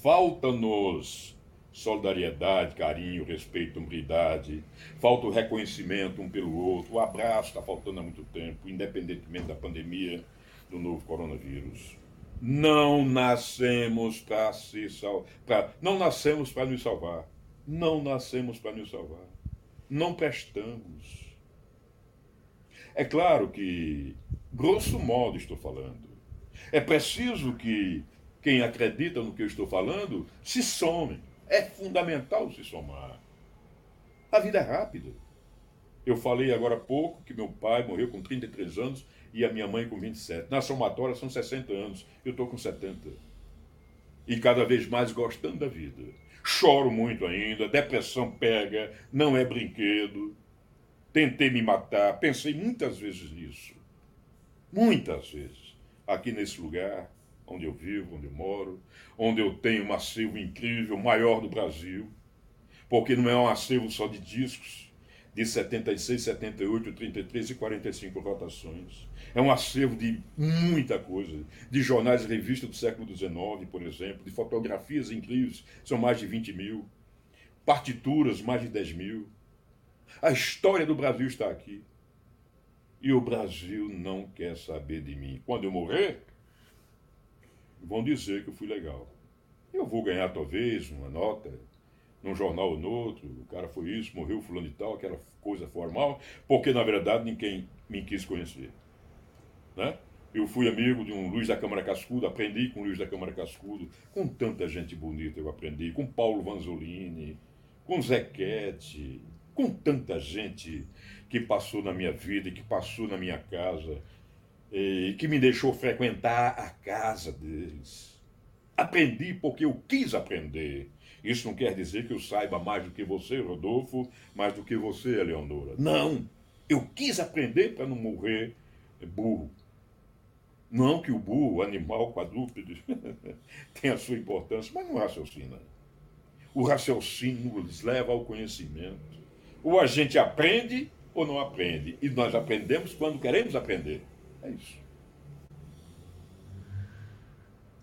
falta-nos solidariedade, carinho, respeito, humildade, falta o reconhecimento um pelo outro, o abraço está faltando há muito tempo, independentemente da pandemia do novo coronavírus. Não nascemos para se salvar, não nascemos para nos salvar, não nascemos para nos salvar, não prestamos. É claro que, grosso modo, estou falando, é preciso que quem acredita no que eu estou falando se some é fundamental se somar. A vida é rápida. Eu falei agora há pouco que meu pai morreu com 33 anos e a minha mãe com 27. Na somatória são 60 anos. Eu estou com 70. E cada vez mais gostando da vida. Choro muito ainda, depressão pega, não é brinquedo. Tentei me matar, pensei muitas vezes nisso. Muitas vezes. Aqui nesse lugar onde eu vivo, onde eu moro, onde eu tenho um acervo incrível, maior do Brasil, porque não é um acervo só de discos, de 76, 78, 33 e 45 rotações. É um acervo de muita coisa, de jornais e revistas do século XIX, por exemplo, de fotografias incríveis, são mais de 20 mil, partituras, mais de 10 mil. A história do Brasil está aqui. E o Brasil não quer saber de mim. Quando eu morrer, vão dizer que eu fui legal. Eu vou ganhar talvez uma nota num jornal ou no outro, o cara foi isso, morreu fulano e tal, aquela coisa formal, porque na verdade ninguém me quis conhecer. Né? Eu fui amigo de um Luiz da Câmara Cascudo, aprendi com o Luiz da Câmara Cascudo, com tanta gente bonita eu aprendi, com Paulo Vanzolini, com Zequete, com tanta gente que passou na minha vida que passou na minha casa e que me deixou frequentar a casa deles. Aprendi porque eu quis aprender. Isso não quer dizer que eu saiba mais do que você, Rodolfo, mais do que você, Eleonora. Não! Eu quis aprender para não morrer burro. Não que o burro, animal quadrúpede, tenha sua importância, mas não raciocina. O raciocínio nos leva ao conhecimento. Ou a gente aprende ou não aprende. E nós aprendemos quando queremos aprender. É isso.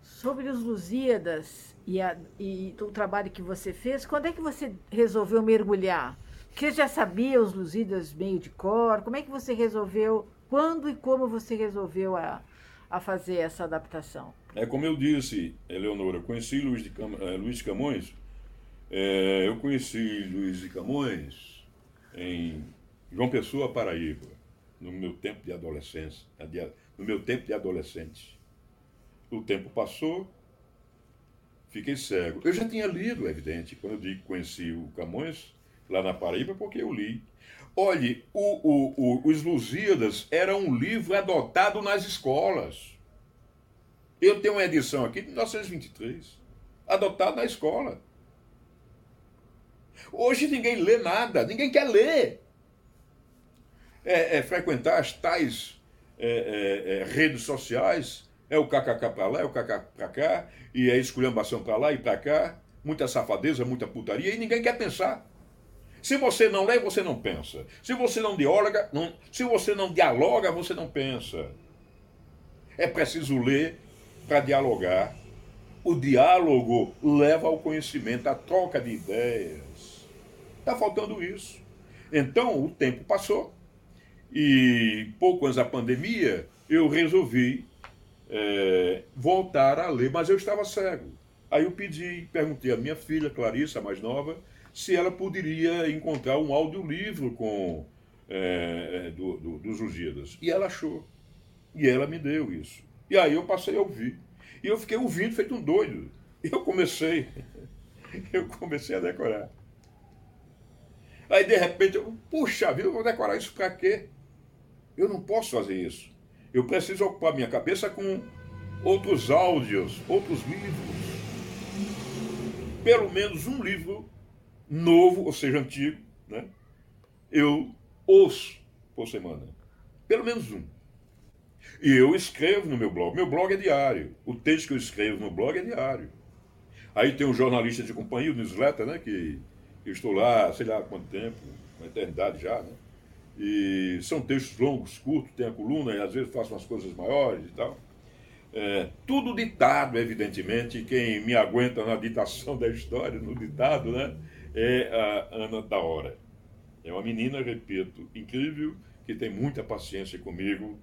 Sobre os Lusíadas e, a, e o trabalho que você fez, quando é que você resolveu mergulhar? Você já sabia os Lusíadas meio de cor? Como é que você resolveu, quando e como você resolveu a, a fazer essa adaptação? É como eu disse, Eleonora, eu conheci Luiz de, Cam, eh, Luiz de Camões, é, eu conheci Luiz de Camões em João Pessoa, Paraíba no meu tempo de adolescência, no meu tempo de adolescente. O tempo passou, fiquei cego. Eu já tinha lido, é evidente, quando eu digo conheci o Camões, lá na Paraíba, porque eu li. Olhe, o, o, o, os Lusíadas era um livro adotado nas escolas. Eu tenho uma edição aqui de 1923, adotado na escola. Hoje ninguém lê nada, ninguém quer ler é, é frequentar as tais é, é, é redes sociais, é o kkk para lá, é o kkk para cá, e é esculhambação para lá e para cá, muita safadeza, muita putaria, e ninguém quer pensar. Se você não lê, você não pensa. Se você não dialoga, não, se você não dialoga, você não pensa. É preciso ler para dialogar. O diálogo leva ao conhecimento, à troca de ideias. Está faltando isso. Então, o tempo passou. E pouco antes da pandemia, eu resolvi é, voltar a ler, mas eu estava cego. Aí eu pedi, perguntei à minha filha, Clarissa, a mais nova, se ela poderia encontrar um audiolivro com, é, é do, do, dos Lusíadas. E ela achou. E ela me deu isso. E aí eu passei a ouvir. E eu fiquei ouvindo feito um doido. E eu comecei, eu comecei a decorar. Aí de repente eu, puxa vida, eu vou decorar isso para quê? Eu não posso fazer isso. Eu preciso ocupar minha cabeça com outros áudios, outros livros. Pelo menos um livro novo, ou seja, antigo, né? eu ouço por semana. Pelo menos um. E eu escrevo no meu blog. Meu blog é diário. O texto que eu escrevo no blog é diário. Aí tem um jornalista de companhia, o newsletter, né? Que eu estou lá, sei lá há quanto tempo, uma eternidade já, né? E são textos longos, curtos, tem a coluna, e às vezes faço umas coisas maiores e tal. É, tudo ditado, evidentemente. Quem me aguenta na ditação da história, no ditado, né? É a Ana da Hora. É uma menina, repito, incrível, que tem muita paciência comigo,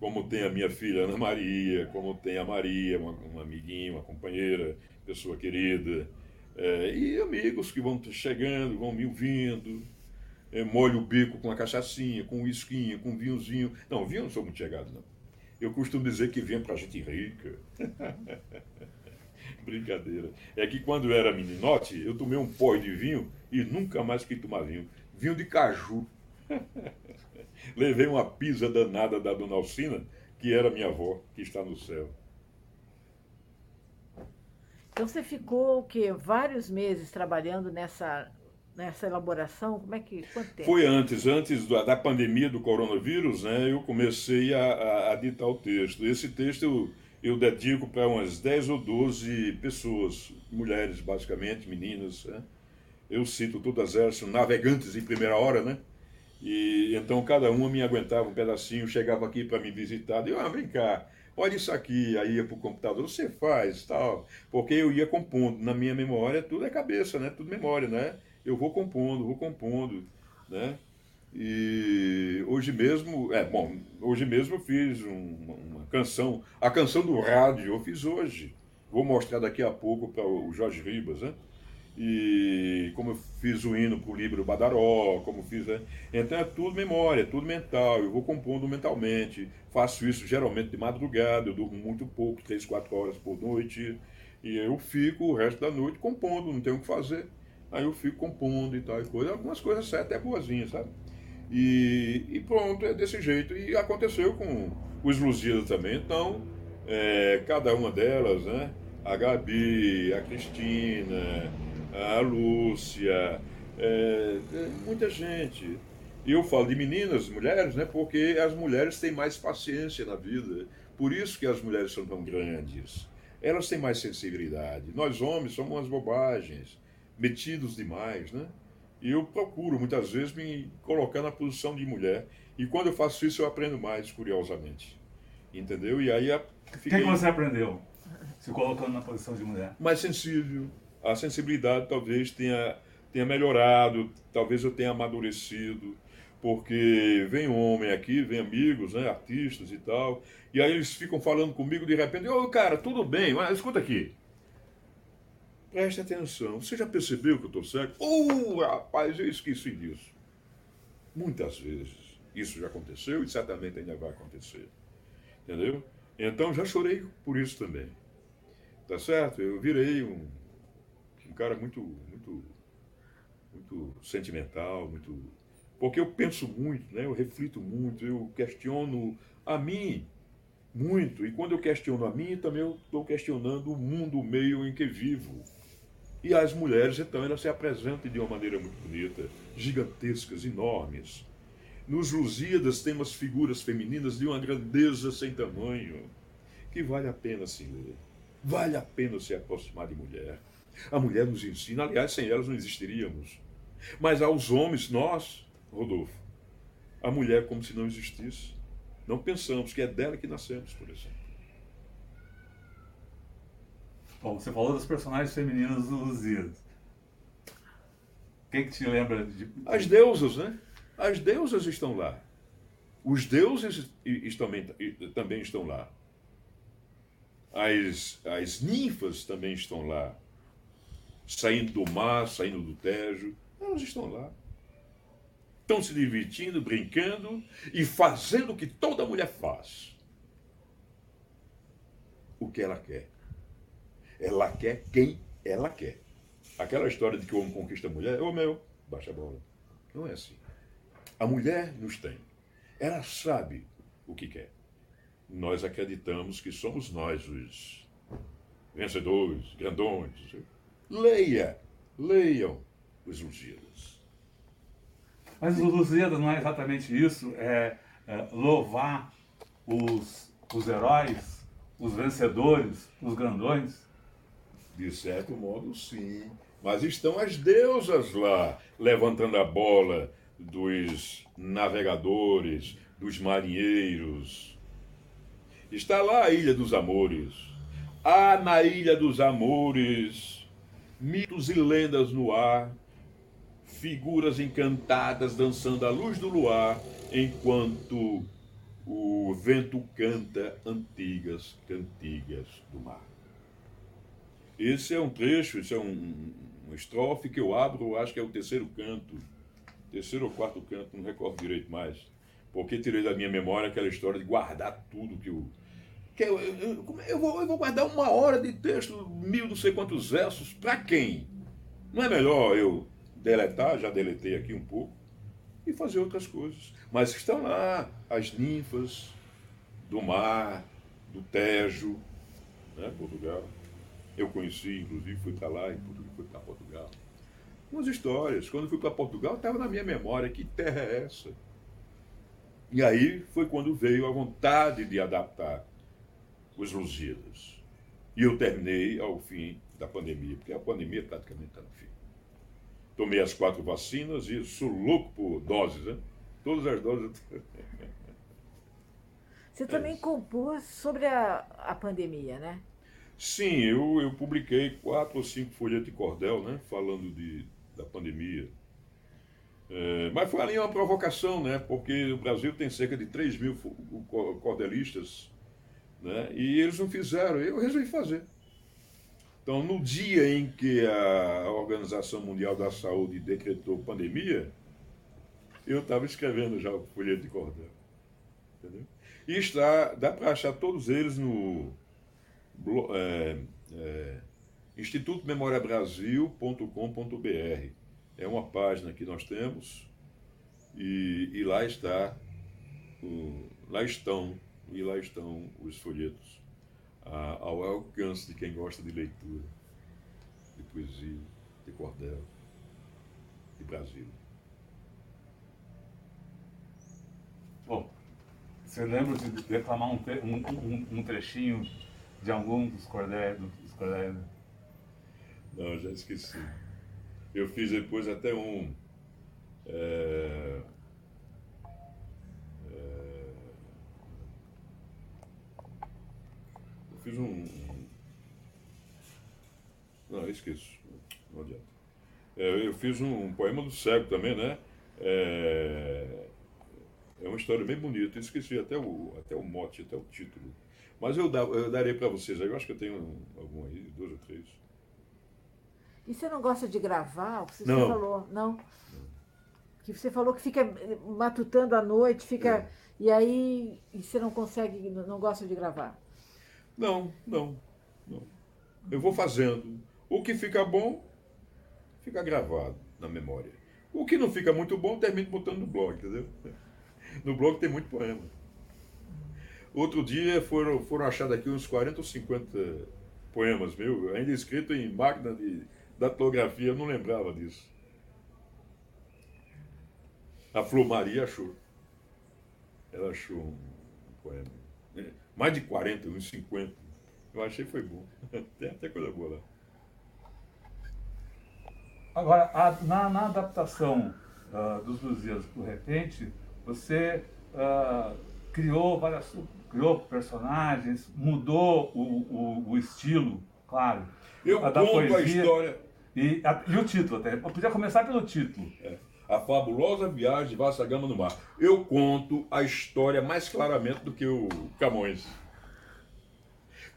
como tem a minha filha Ana Maria, como tem a Maria, uma, uma amiguinha, uma companheira, pessoa querida, é, e amigos que vão chegando, vão me ouvindo, é, molho o bico com a cachaçinha, com whiskinho, com vinhozinho. Não, vinho eu não sou muito chegado, não. Eu costumo dizer que vinho é para gente rica. Brincadeira. É que quando eu era meninote, eu tomei um pó de vinho e nunca mais quis tomar vinho. Vinho de caju. Levei uma pisa danada da dona Alcina, que era minha avó, que está no céu. Então você ficou o quê? Vários meses trabalhando nessa, nessa elaboração? Como é que. Quanto tempo? Foi antes, antes da, pandemia do coronavírus, né? Eu comecei a, a, a ditar o texto. Esse texto eu, eu dedico para umas 10 ou 12 pessoas, mulheres, basicamente, meninas. Né? Eu cito todas elas, navegantes em primeira hora, né? E então cada uma me aguentava um pedacinho, chegava aqui para me visitar, eu, ah, vem cá, olha isso aqui, aí ia para o computador, você faz, tal, porque eu ia compondo, na minha memória tudo é cabeça, né? Tudo memória, né? Eu vou compondo, vou compondo, né? E hoje mesmo, é bom, hoje mesmo eu fiz um, uma canção, a canção do rádio eu fiz hoje. Vou mostrar daqui a pouco para o Jorge Ribas, né? e como eu fiz o hino para o livro Badaró, como fiz. Né? Então é tudo memória, é tudo mental. Eu vou compondo mentalmente. Faço isso geralmente de madrugada, eu durmo muito pouco, três, quatro horas por noite. E eu fico o resto da noite compondo, não tenho o que fazer. Aí eu fico compondo e tal e coisa. Algumas coisas certas é boazinhas, sabe? E, e, pronto, é desse jeito. E aconteceu com os Lusíadas também. Então, é, cada uma delas, né? A Gabi, a Cristina, a Lúcia, é, é, muita gente. E eu falo de meninas, mulheres, né, porque as mulheres têm mais paciência na vida. Por isso que as mulheres são tão grandes. Elas têm mais sensibilidade. Nós homens somos umas bobagens, metidos demais, né? E eu procuro muitas vezes me colocar na posição de mulher. E quando eu faço isso, eu aprendo mais, curiosamente. Entendeu? E aí. Fiquei... O que você aprendeu? Se colocando na posição de mulher? Mais sensível, a sensibilidade talvez tenha, tenha melhorado, talvez eu tenha amadurecido, porque vem um homem aqui, vem amigos, né, artistas e tal, e aí eles ficam falando comigo de repente, ô oh, cara, tudo bem, mas escuta aqui. Preste atenção, você já percebeu que eu estou certo? Oh, rapaz, eu esqueci disso. Muitas vezes isso já aconteceu e certamente ainda vai acontecer. Entendeu? Então já chorei por isso também. Tá certo? Eu virei um um cara muito, muito, muito sentimental, muito. Porque eu penso muito, né? eu reflito muito, eu questiono a mim muito. E quando eu questiono a mim, também eu estou questionando o mundo, o meio em que vivo. E as mulheres, então, elas se apresentam de uma maneira muito bonita, gigantescas, enormes. Nos Lusíadas tem umas figuras femininas de uma grandeza sem tamanho, que vale a pena se ler. Vale a pena se aproximar de mulher. A mulher nos ensina, aliás, sem elas não existiríamos. Mas aos homens, nós, Rodolfo, a mulher como se não existisse. Não pensamos que é dela que nascemos, por exemplo. Bom, você falou das personagens femininas do Lusíadas. Quem que te lembra de. As deusas, né? As deusas estão lá. Os deuses também estão lá. As, as ninfas também estão lá saindo do mar, saindo do Tejo, elas estão lá. Estão se divertindo, brincando e fazendo o que toda mulher faz. O que ela quer. Ela quer quem ela quer. Aquela história de que o homem conquista a mulher, ô meu, baixa a bola. Não é assim. A mulher nos tem. Ela sabe o que quer. Nós acreditamos que somos nós os vencedores, grandões, Leia, leiam os Lusíadas. Mas os Lusíadas não é exatamente isso, é, é louvar os, os heróis, os vencedores, os grandões? De certo modo, sim. Mas estão as deusas lá, levantando a bola dos navegadores, dos marinheiros. Está lá a Ilha dos Amores. Há na Ilha dos Amores mitos e lendas no ar, figuras encantadas dançando à luz do luar, enquanto o vento canta antigas cantigas do mar. Esse é um trecho, esse é um, uma estrofe que eu abro, acho que é o terceiro canto, terceiro ou quarto canto, não recordo direito mais, porque tirei da minha memória aquela história de guardar tudo que eu. Que eu, eu, eu, vou, eu vou guardar uma hora de texto, mil não sei quantos versos, para quem? Não é melhor eu deletar, já deletei aqui um pouco, e fazer outras coisas. Mas estão lá as ninfas do mar, do Tejo, né, Portugal. Eu conheci, inclusive, fui para lá, e fui para Portugal. Umas histórias. Quando fui para Portugal, estava na minha memória que terra é essa. E aí foi quando veio a vontade de adaptar os Lusíadas. E eu terminei ao fim da pandemia, porque a pandemia praticamente está no fim. Tomei as quatro vacinas e sou louco por doses, né? Todas as doses. Você também é compôs sobre a, a pandemia, né? Sim, eu, eu publiquei quatro ou cinco folhetos de cordel, né? Falando de, da pandemia. É, mas foi ali uma provocação, né? Porque o Brasil tem cerca de 3 mil cordelistas, né? E eles não fizeram, eu resolvi fazer. Então, no dia em que a Organização Mundial da Saúde decretou pandemia, eu estava escrevendo já o folheto de cordel. Entendeu? E está, dá para achar todos eles no é, é, institutomemoriabrasil.com.br. É uma página que nós temos e, e lá está, o, lá estão, e lá estão os folhetos ao alcance de quem gosta de leitura, de poesia, de cordel, de Brasil. Bom, você lembra de declamar um, um, um trechinho de algum dos cordéis? Dos? Não, já esqueci. Eu fiz depois até um. É, fiz um. Não, esqueço. Não adianta. É, eu fiz um, um, poema do cego também, né? É, é uma história bem bonita. Eu esqueci até o, até o mote, até o título. Mas eu, eu darei para vocês aí. Eu acho que eu tenho algum aí, dois ou três. E você não gosta de gravar? Você não. falou, não? Que você falou que fica matutando à noite, fica. É. E aí e você não consegue, não gosta de gravar? Não, não, não. Eu vou fazendo. O que fica bom, fica gravado na memória. O que não fica muito bom, termino botando no blog, entendeu? No blog tem muito poema. Outro dia foram, foram achados aqui uns 40 ou 50 poemas meus, ainda escrito em máquina de datilografia, eu não lembrava disso. A Flor Maria achou. Ela achou um poema mais de 40, uns 50. Eu achei foi bom. Tem até coisa boa lá. Agora, a, na, na, adaptação uh, dos Lusíadas por repente, você uh, criou várias criou personagens, mudou o, o, o estilo, claro. Eu a conto poesia, a história. E, a, e o título até. Eu podia começar pelo título. É. A fabulosa viagem de Vasta Gama no Mar. Eu conto a história mais claramente do que o Camões.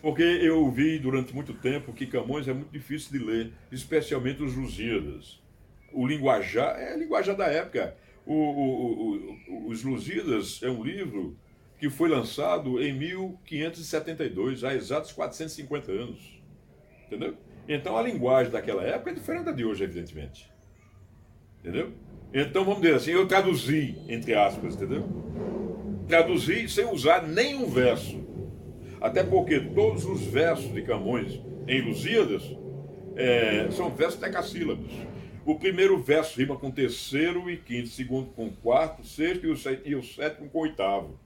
Porque eu vi durante muito tempo que Camões é muito difícil de ler, especialmente os Lusíadas. O linguajar é a linguajar da época. O, o, o, os Lusíadas é um livro que foi lançado em 1572, há exatos 450 anos. Entendeu? Então a linguagem daquela época é diferente da de hoje, evidentemente. Entendeu? Então vamos dizer assim, eu traduzi, entre aspas, entendeu? Traduzi sem usar nenhum verso. Até porque todos os versos de Camões em Lusíadas é, são versos decassílabos. O primeiro verso rima com terceiro e quinto, segundo com quarto, sexto e o, sétimo com oitavo.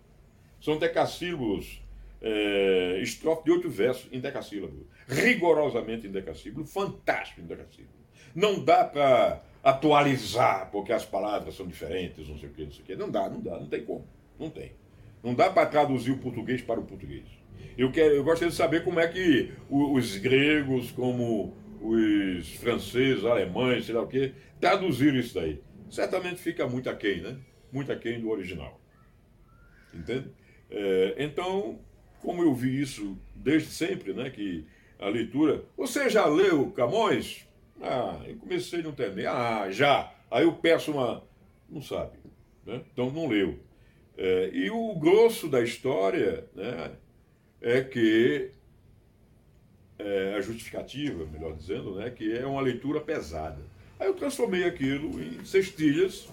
São decassílabos, é, estrofe de oito versos em decassílabo. Rigorosamente em decassílabo, fantástico em decassílabo. Não dá para atualizar, porque as palavras são diferentes, não sei o que, não sei o que. Não dá, não dá, não tem como. Não tem. Não dá para traduzir o português para o português. Eu, quero, eu gostaria de saber como é que os gregos, como os franceses, alemães, sei lá o quê, traduziram isso daí. Certamente fica muito aquém, né? Muito aquém do original. Entende? É, então, como eu vi isso desde sempre, né? Que a leitura. Você já leu Camões? Ah, eu comecei não ter Ah, já. Aí eu peço uma. Não sabe. Né? Então não leu. É, e o grosso da história né, é que é, a justificativa, melhor dizendo, né, que é uma leitura pesada. Aí eu transformei aquilo em cestilhas.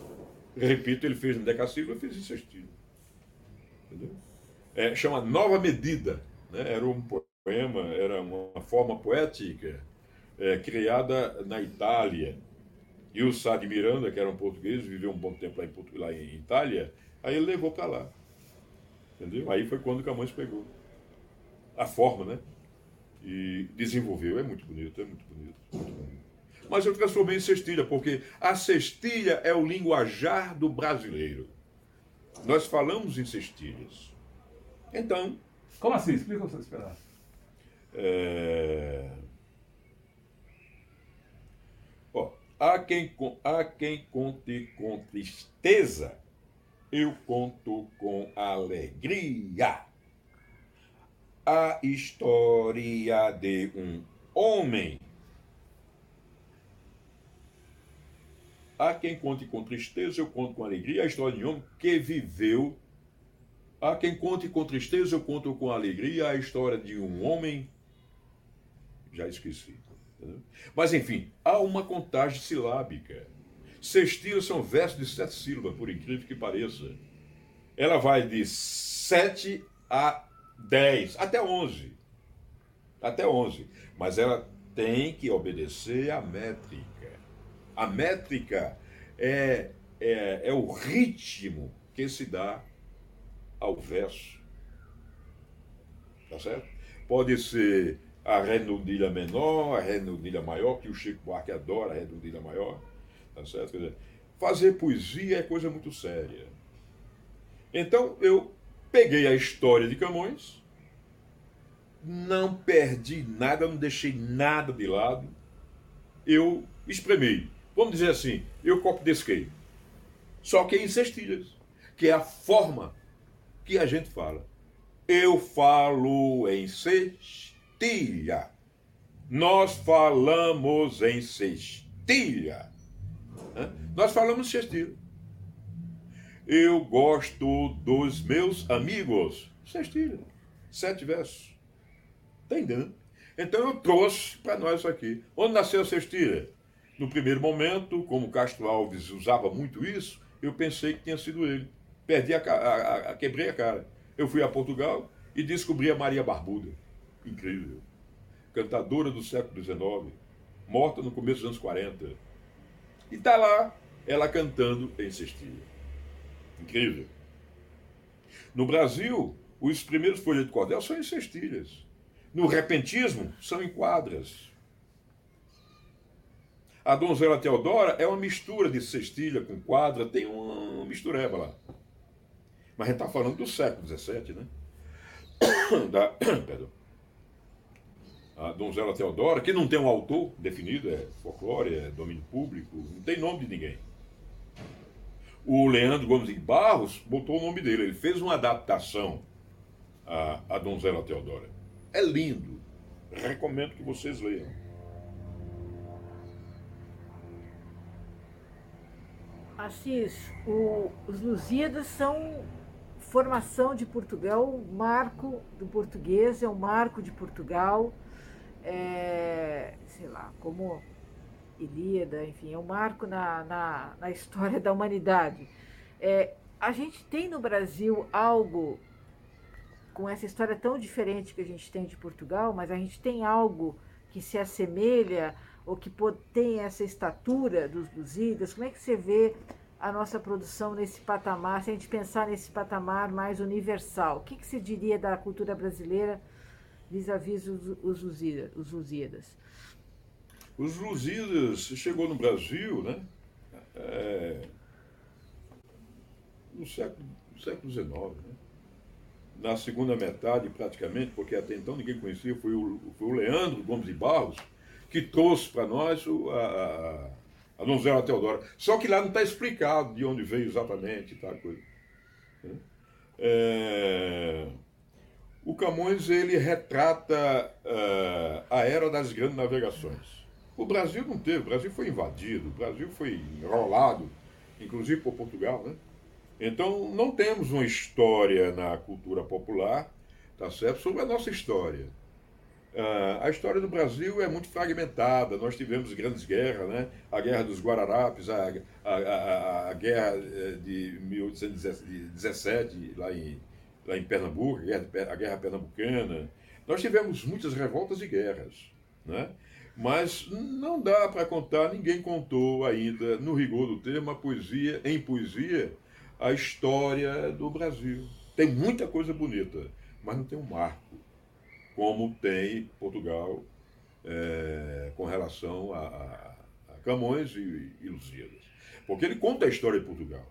Repito, ele fez em decassílabo, eu fiz em cestilha. Entendeu? É, chama Nova Medida. Né? Era um poema, era uma forma poética é, criada na Itália. E o Sá de Miranda, que era um português, viveu um bom tempo lá em, lá em Itália, aí ele levou para lá. Entendeu? Aí foi quando Camões pegou a forma, né? E desenvolveu. É muito bonito, é muito bonito, muito bonito. Mas eu transformei em cestilha, porque a cestilha é o linguajar do brasileiro. Nós falamos em cestilhas. Então. Como assim? Explica o que você esperava. É... Ó, há, quem, há quem conte com tristeza, eu conto com alegria. A história de um homem. Há quem conte com tristeza, eu conto com alegria. A história de um homem que viveu. Há quem conte com tristeza, eu conto com alegria. A história de um homem já esqueci. Mas, enfim, há uma contagem silábica. Sextilha são versos de sete sílabas, por incrível que pareça. Ela vai de sete a dez, até onze. Até onze. Mas ela tem que obedecer à métrica. A métrica é, é, é o ritmo que se dá ao verso. Tá certo? Pode ser a redondilha menor, a redondilha maior, que o Chico Buarque adora a redondilha maior. Tá certo? Quer dizer, fazer poesia é coisa muito séria. Então eu peguei a história de Camões, não perdi nada, não deixei nada de lado. Eu espremei. Vamos dizer assim, eu copo desquei. Só que em cestilhas, que é a forma que a gente fala. Eu falo em cestilha. Nós falamos em cestilha. Nós falamos cestilha. Eu gosto dos meus amigos. Cestilha. Sete versos. Está entendendo? Então eu trouxe para nós aqui. Onde nasceu a cestilha? No primeiro momento, como Castro Alves usava muito isso, eu pensei que tinha sido ele. Perdi a, a, a quebrei a cara. Eu fui a Portugal e descobri a Maria Barbuda incrível. Cantadora do século XIX, morta no começo dos anos 40. E está lá, ela cantando em cestilha. Incrível. No Brasil, os primeiros folhas de cordel são em cestilhas. No repentismo, são em quadras. A donzela Teodora é uma mistura de cestilha com quadra, tem uma mistureba lá. Mas a gente está falando do século XVII, né? Da, perdão a Donzela Teodora, que não tem um autor definido, é folclore, é domínio público, não tem nome de ninguém. O Leandro Gomes de Barros botou o nome dele, ele fez uma adaptação à, à Donzela Teodora. É lindo, recomendo que vocês leiam. Assis, o, os Lusíadas são formação de Portugal, marco do português, é um marco de Portugal é, sei lá, como Ilíada, enfim, é um marco na, na, na história da humanidade. É, a gente tem no Brasil algo com essa história tão diferente que a gente tem de Portugal, mas a gente tem algo que se assemelha ou que tem essa estatura dos Lusíadas. Como é que você vê a nossa produção nesse patamar, se a gente pensar nesse patamar mais universal? O que, que se diria da cultura brasileira vis-à-vis os, os, Lusíadas? Os Lusíadas chegou no Brasil, né? É, no século, século XIX, né? na segunda metade, praticamente, porque até então ninguém conhecia, foi o, foi o Leandro Gomes de Barros, que trouxe para nós o, a, a donzela Teodora. Só que lá não está explicado de onde veio exatamente tal coisa. É, o Camões ele retrata uh, a era das grandes navegações. O Brasil não teve, o Brasil foi invadido, o Brasil foi enrolado, inclusive por Portugal, né? Então, não temos uma história na cultura popular, tá certo, sobre a nossa história. Uh, a história do Brasil é muito fragmentada. Nós tivemos grandes guerras, né? A Guerra dos Guararapes, a, a, a, a Guerra eh, de 1817, lá em, lá em Pernambuco, a Guerra, a Guerra Pernambucana. Nós tivemos muitas revoltas e guerras, né? Mas não dá para contar, ninguém contou ainda, no rigor do termo, a poesia, em poesia, a história do Brasil. Tem muita coisa bonita, mas não tem um marco, como tem Portugal é, com relação a, a, Camões e, e Lusíadas. Porque ele conta a história de Portugal.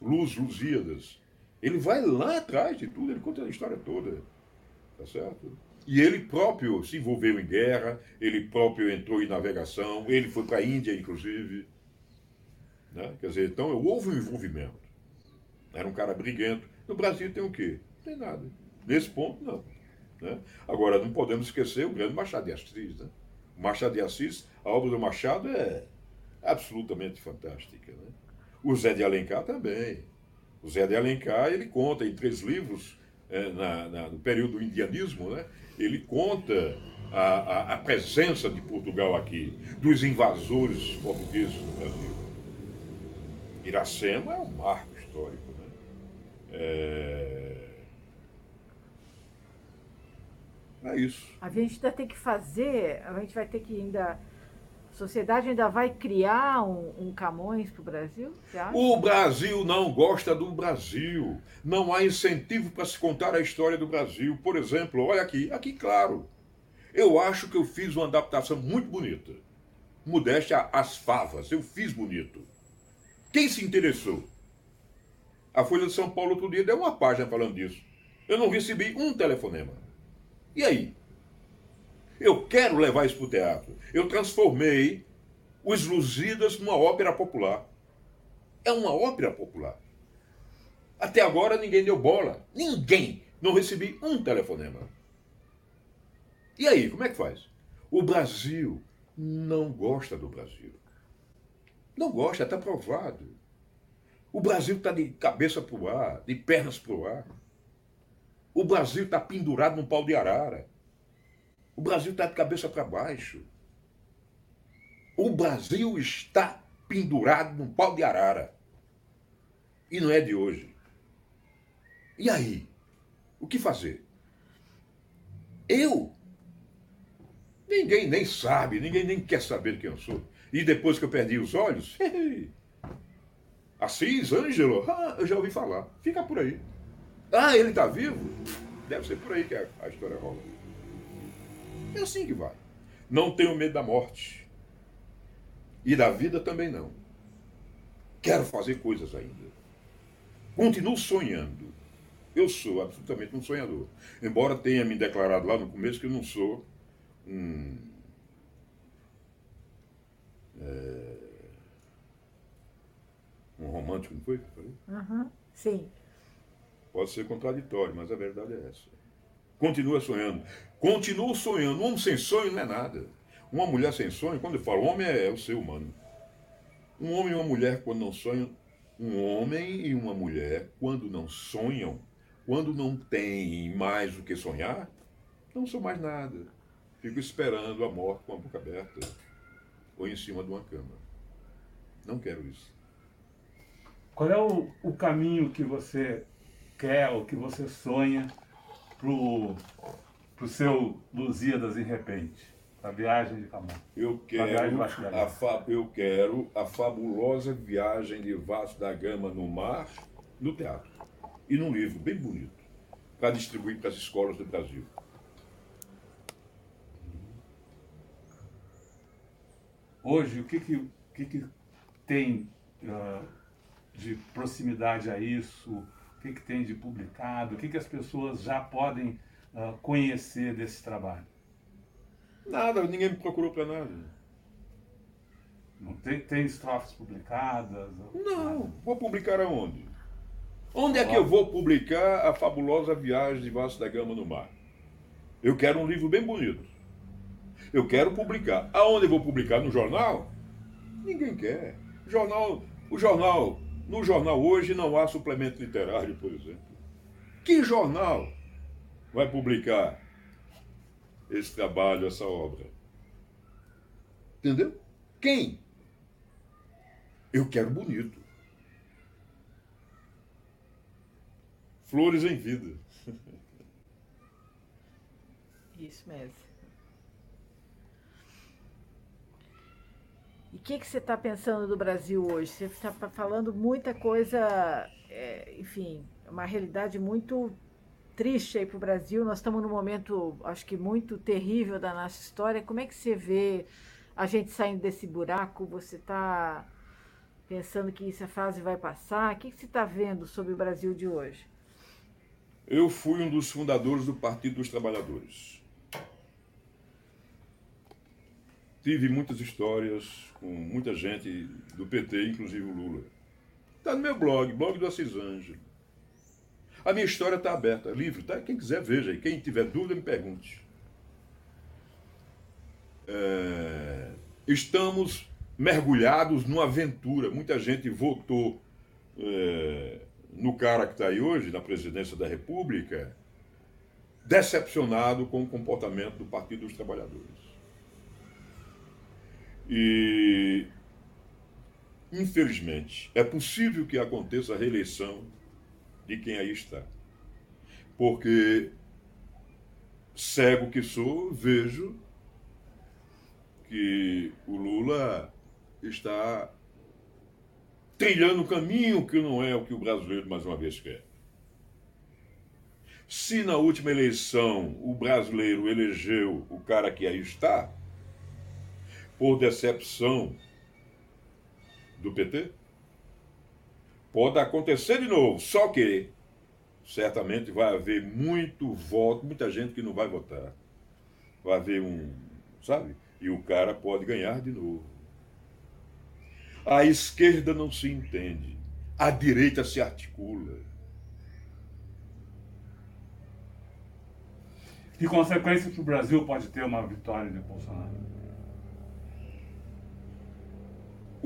Luz, Lusíadas. Ele vai lá atrás de tudo, ele conta a história toda. Tá certo? E ele próprio se envolveu em guerra, ele próprio entrou em navegação, ele foi para a Índia, inclusive. Né? Quer dizer, então houve um envolvimento. Era um cara briguento. No Brasil tem o quê? Não tem nada. Nesse ponto, não. Né? Agora, não podemos esquecer o grande Machado de Assis. Né? Machado de Assis, a obra do Machado é absolutamente fantástica. Né? O Zé de Alencar também. O Zé de Alencar, ele conta em três livros, é, na, na, no período do indianismo, né? ele conta a, a, a, presença de Portugal aqui, dos invasores portugueses no Brasil. Iracema é um marco histórico. É... é isso. A gente ainda tem que fazer, a gente vai ter que ainda. A sociedade ainda vai criar um, um Camões para o Brasil? O Brasil não gosta do Brasil. Não há incentivo para se contar a história do Brasil. Por exemplo, olha aqui, aqui claro. Eu acho que eu fiz uma adaptação muito bonita. Modéstia às favas, eu fiz bonito. Quem se interessou? A Folha de São Paulo outro dia deu uma página falando disso. Eu não recebi um telefonema. E aí? Eu quero levar isso para o teatro. Eu transformei Os Lusíadas numa ópera popular. É uma ópera popular. Até agora ninguém deu bola. Ninguém. Não recebi um telefonema. E aí, como é que faz? O Brasil não gosta do Brasil. Não gosta, está provado. O Brasil está de cabeça para o ar, de pernas para o ar. O Brasil está pendurado num pau de arara. O Brasil está de cabeça para baixo. O Brasil está pendurado num pau de arara. E não é de hoje. E aí? O que fazer? Eu? Ninguém nem sabe, ninguém nem quer saber quem eu sou. E depois que eu perdi os olhos, Assis, Ângelo, ah, eu já ouvi falar. Fica por aí. Ah, ele está vivo? Deve ser por aí que a, a história rola. É assim que vai. Não tenho medo da morte. E da vida também não. Quero fazer coisas ainda. Continuo sonhando. Eu sou absolutamente um sonhador. Embora tenha me declarado lá no começo que eu não sou um. É, um romântico, não foi? Uhum, sim. Pode ser contraditório, mas a verdade é essa. Continua sonhando. Continua sonhando. Um homem sem sonho não é nada. Uma mulher sem sonho, quando eu falo homem, é, o ser humano. Um homem e uma mulher, quando não sonham, um homem e uma mulher, quando não sonham, quando não têm mais do que sonhar, não são mais nada. Fico esperando a morte com a boca aberta ou em cima de uma cama. Não quero isso. Qual é o, o caminho que você quer, ou que você sonha pro, pro seu Lusíadas em repente? A viagem de Camões. Eu quero a, a fa, eu quero a fabulosa viagem de Vasco da Gama no mar, no teatro. E num livro bem bonito, para distribuir para as escolas do Brasil. Hoje, o que, que, o que, que tem uh, de proximidade a isso? O que, que tem de publicado? O que, que as pessoas já podem uh, conhecer desse trabalho? Nada, ninguém me procurou para nada. Não tem, tem estrofes publicadas? Não, vou publicar aonde? Onde é que eu vou publicar a fabulosa viagem de Vasco da Gama no mar? Eu quero um livro bem bonito. Eu quero publicar. Aonde eu vou publicar? No jornal? Ninguém quer. Jornal, o jornal, no jornal hoje não há suplemento literário, por exemplo. Que jornal vai publicar esse trabalho, essa obra? Entendeu? Quem? Eu quero bonito. Flores em vida. Isso mesmo. E o que, que você está pensando do Brasil hoje? Você está falando muita coisa, é, enfim, uma realidade muito triste aí para o Brasil. Nós estamos num momento, acho que muito terrível da nossa história. Como é que você vê a gente saindo desse buraco? Você está pensando que essa fase vai passar? O que, que você está vendo sobre o Brasil de hoje? Eu fui um dos fundadores do Partido dos Trabalhadores. Tive muitas histórias com muita gente do PT, inclusive o Lula. Está no meu blog, blog do Assis Ângelo. A minha história está aberta, livre, tá? Quem quiser veja e quem tiver dúvida me pergunte. É... Estamos mergulhados numa aventura. Muita gente votou é, no cara que está aí hoje, na presidência da República, decepcionado com o comportamento do Partido dos Trabalhadores. E, infelizmente, é possível que aconteça a reeleição de quem aí está. Porque, cego que sou, vejo que o Lula está trilhando um caminho que não é o que o brasileiro mais uma vez quer. Se na última eleição o brasileiro elegeu o cara que aí está, por decepção do PT, pode acontecer de novo, só que certamente vai haver muito voto, muita gente que não vai votar. Vai haver um, sabe? E o cara pode ganhar de novo. A esquerda não se entende, a direita se articula. Que consequência que o Brasil pode ter uma vitória de Bolsonaro?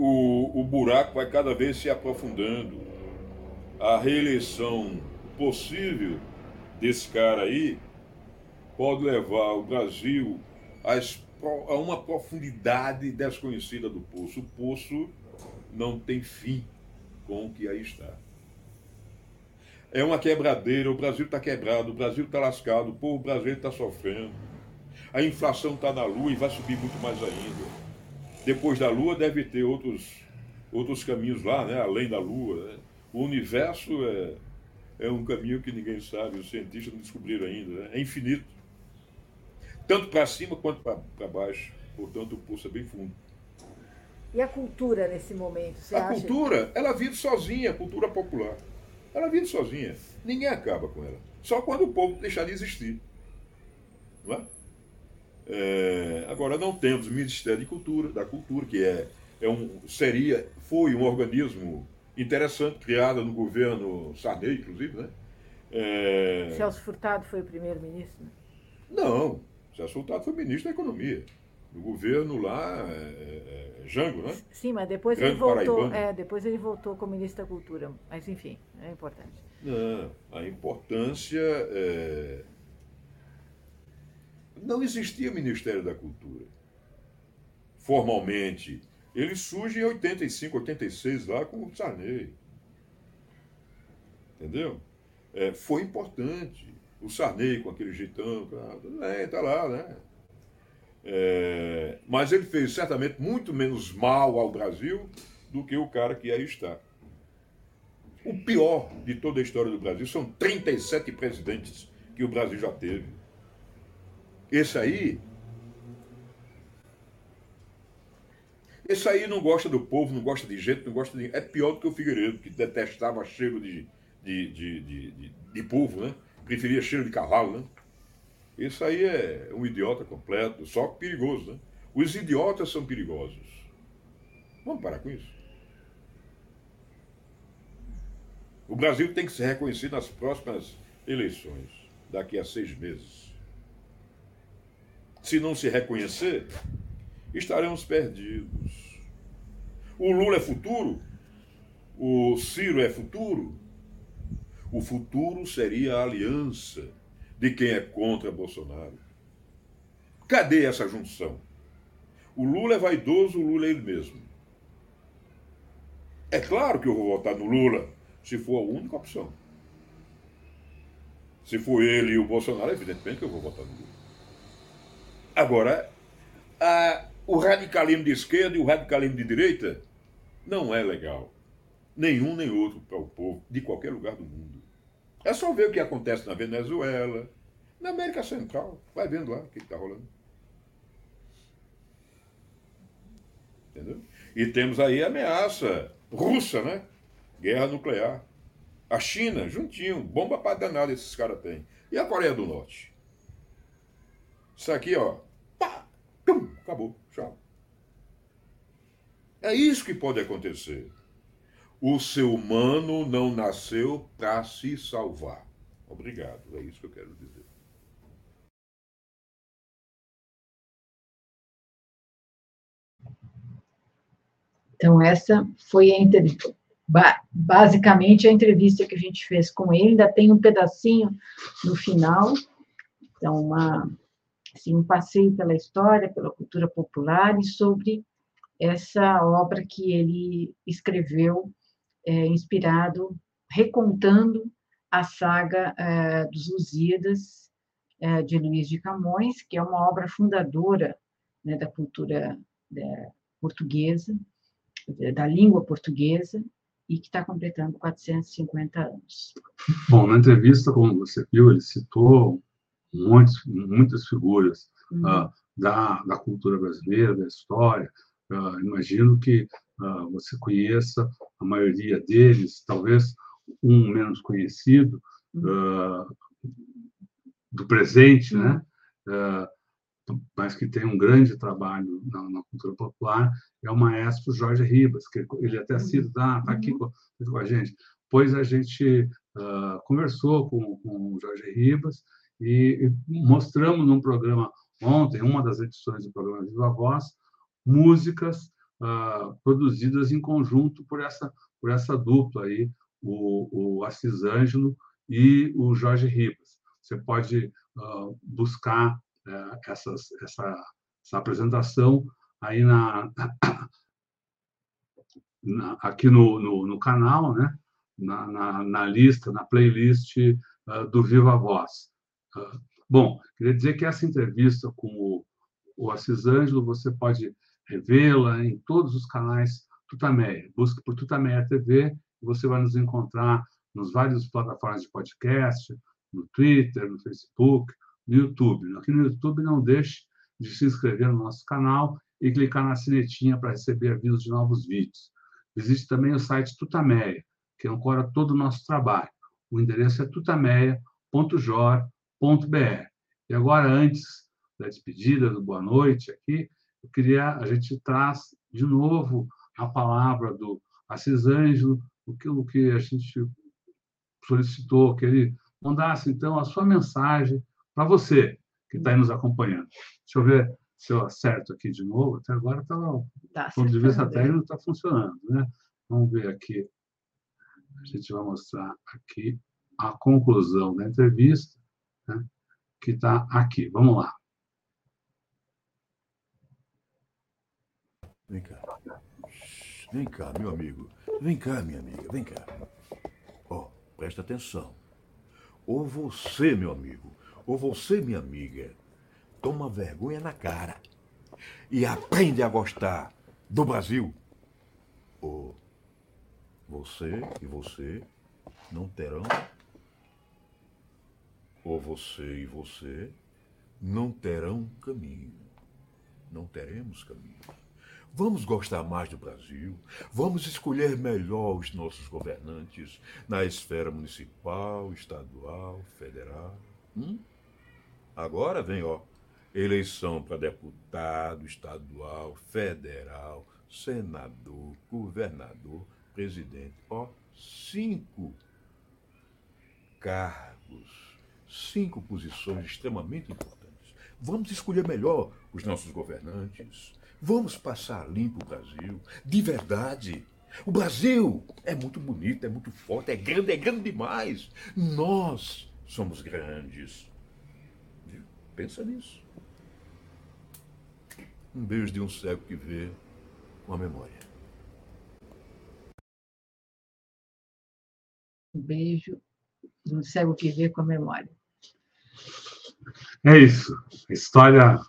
O, o buraco vai cada vez se aprofundando. A reeleição possível desse cara aí pode levar o Brasil a, a uma profundidade desconhecida do poço. O poço não tem fim com o que aí está. É uma quebradeira, o Brasil está quebrado, o Brasil está lascado, o povo brasileiro está sofrendo. A inflação está na lua e vai subir muito mais ainda. Depois da lua deve ter outros, outros caminhos lá, né? além da lua. Né? O universo é, é um caminho que ninguém sabe, os cientistas não descobriram ainda. Né? É infinito. Tanto para cima quanto para baixo. Portanto, o pulso é bem fundo. E a cultura nesse momento? Você a acha? cultura, ela vive sozinha, a cultura popular. Ela vive sozinha. Ninguém acaba com ela. Só quando o povo deixar de existir. Não é? É, agora não temos o Ministério de Cultura, da Cultura, que é, é um, seria, foi um organismo interessante, criado no governo Sarney, inclusive, né? É... Celso Furtado foi o primeiro-ministro? Não, Celso Furtado foi ministro da Economia do governo lá, é, é, é, Jango, né? Sim, mas depois Grande ele voltou. É, depois ele voltou como ministro da Cultura. Mas enfim, é importante. Não, a importância é... não existia Ministério da Cultura. Formalmente. Ele surge em 85, 86, lá com o Sarney. Entendeu? É, foi importante. O Sarney com aquele jeitão, é, tá lá, né? É, mas ele fez certamente muito menos mal ao Brasil do que o cara que aí está. O pior de toda a história do Brasil são 37 presidentes que o Brasil já teve. Esse aí. Esse aí não gosta do povo, não gosta de gente, não gosta de. É pior do que o Figueiredo, que detestava cheiro de, de, de, de, de, de povo, né? Preferia cheiro de cavalo, né? Isso aí é um idiota completo, só perigoso, né? Os idiotas são perigosos. Vamos parar com isso. O Brasil tem que se reconhecer nas próximas eleições, daqui a seis meses. Se não se reconhecer, estaremos perdidos. O Lula é futuro? O Ciro é futuro? O futuro seria a aliança de quem é contra Bolsonaro. Cadê essa junção? O Lula é vaidoso, o Lula é ele mesmo. É claro que eu vou votar no Lula, se for a única opção. Se for ele e o Bolsonaro, evidentemente que eu vou votar no Lula. Agora, a, o radicalismo de esquerda e o radicalismo de direita não é legal. Nenhum nem outro para o povo de qualquer lugar do mundo. É só ver o que acontece na Venezuela, na América Central. Vai vendo lá o que está rolando. Entendeu? E temos aí a ameaça russa, né? Guerra nuclear. A China, juntinho, bomba para danada esses caras têm. E a Coreia do Norte? Isso aqui, ó. Pá, pum, acabou. Tchau. É isso que pode acontecer. O ser humano não nasceu para se salvar. Obrigado. É isso que eu quero dizer. Então, essa foi a entrevista, basicamente a entrevista que a gente fez com ele, ainda tem um pedacinho no final, então, uma, assim, um passeio pela história, pela cultura popular e sobre essa obra que ele escreveu, é, inspirado, recontando a saga é, dos Lusíadas, é, de Luiz de Camões, que é uma obra fundadora né, da cultura portuguesa, da língua portuguesa e que está completando 450 anos. Bom, na entrevista, como você viu, ele citou muitos, muitas figuras uhum. uh, da, da cultura brasileira, da história. Uh, imagino que uh, você conheça a maioria deles, talvez um menos conhecido, uhum. do presente, né? uhum. né? mas que tem um grande trabalho na, na, cultura popular, é o maestro Jorge Ribas, que ele até uhum. cita, está ah, aqui com, com, a gente. Pois a gente conversou com, com o Jorge Ribas e, mostramos num programa ontem, uma das edições do programa Viva Voz, músicas uh, produzidas em conjunto por essa, por essa dupla aí, o, o Assis Ângelo e o Jorge Ribas. Você pode uh, buscar é, essas, essa, essa apresentação aí na, na aqui no, no, no, canal, né? Na, na, na, lista, na playlist uh, do Viva Voz. Bom, queria dizer que essa entrevista com o, o Assis Ângelo você pode revê-la em todos os canais Tutameia. Busque por Tutameia TV você vai nos encontrar nos vários plataformas de podcast, no Twitter, no Facebook, no YouTube. Aqui no YouTube, não deixe de se inscrever no nosso canal e clicar na sinetinha para receber avisos de novos vídeos. Existe também o site Tutameia, que ancora todo o nosso trabalho. O endereço é tutameia.jor.br. E agora, antes da despedida, do boa noite aqui, eu queria, a gente traz de novo a palavra do Assis Ângelo, o que, o que a gente solicitou, que ele mandasse, então, a sua mensagem para você que está aí nos acompanhando. Deixa eu ver se eu acerto aqui de novo. Até agora tá, do ponto de vista técnico está funcionando, né? Vamos ver aqui. A gente vai mostrar aqui a conclusão da entrevista, né? que está aqui. Vamos lá. Vem cá. Vem cá, meu amigo. Vem cá, minha amiga. Vem cá. Ó, oh, presta atenção. Ou você, meu amigo, ou você, minha amiga, toma vergonha na cara e aprende a gostar do Brasil. Ou você e você não terão. Ou você e você não terão caminho. Não teremos caminho. Vamos gostar mais do Brasil? Vamos escolher melhor os nossos governantes na esfera municipal, estadual, federal? Hum? Agora vem, ó, eleição para deputado estadual, federal, senador, governador, presidente. Ó, cinco cargos, cinco posições extremamente importantes. Vamos escolher melhor os nossos governantes. Vamos passar limpo o Brasil, de verdade. O Brasil é muito bonito, é muito forte, é grande, é grande demais. Nós somos grandes. Pensa nisso. Um beijo de um cego que vê com a memória. Um beijo de um cego que vê com a memória. É isso. História,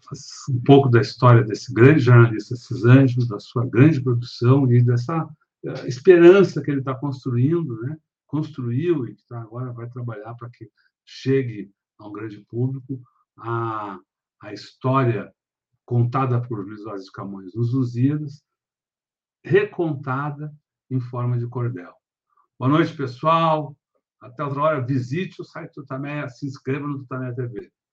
um pouco da história desse grande jornalista Cisanjo, da sua grande produção e dessa uh, esperança que ele está construindo, né? construiu e tá, agora vai trabalhar para que chegue a um grande público a, a história contada por Luiz Vaz de Camões nos Lusíadas, recontada em forma de cordel. Boa noite, pessoal. Até outra hora, visite o site do Tamé, se inscreva no Tamé TV.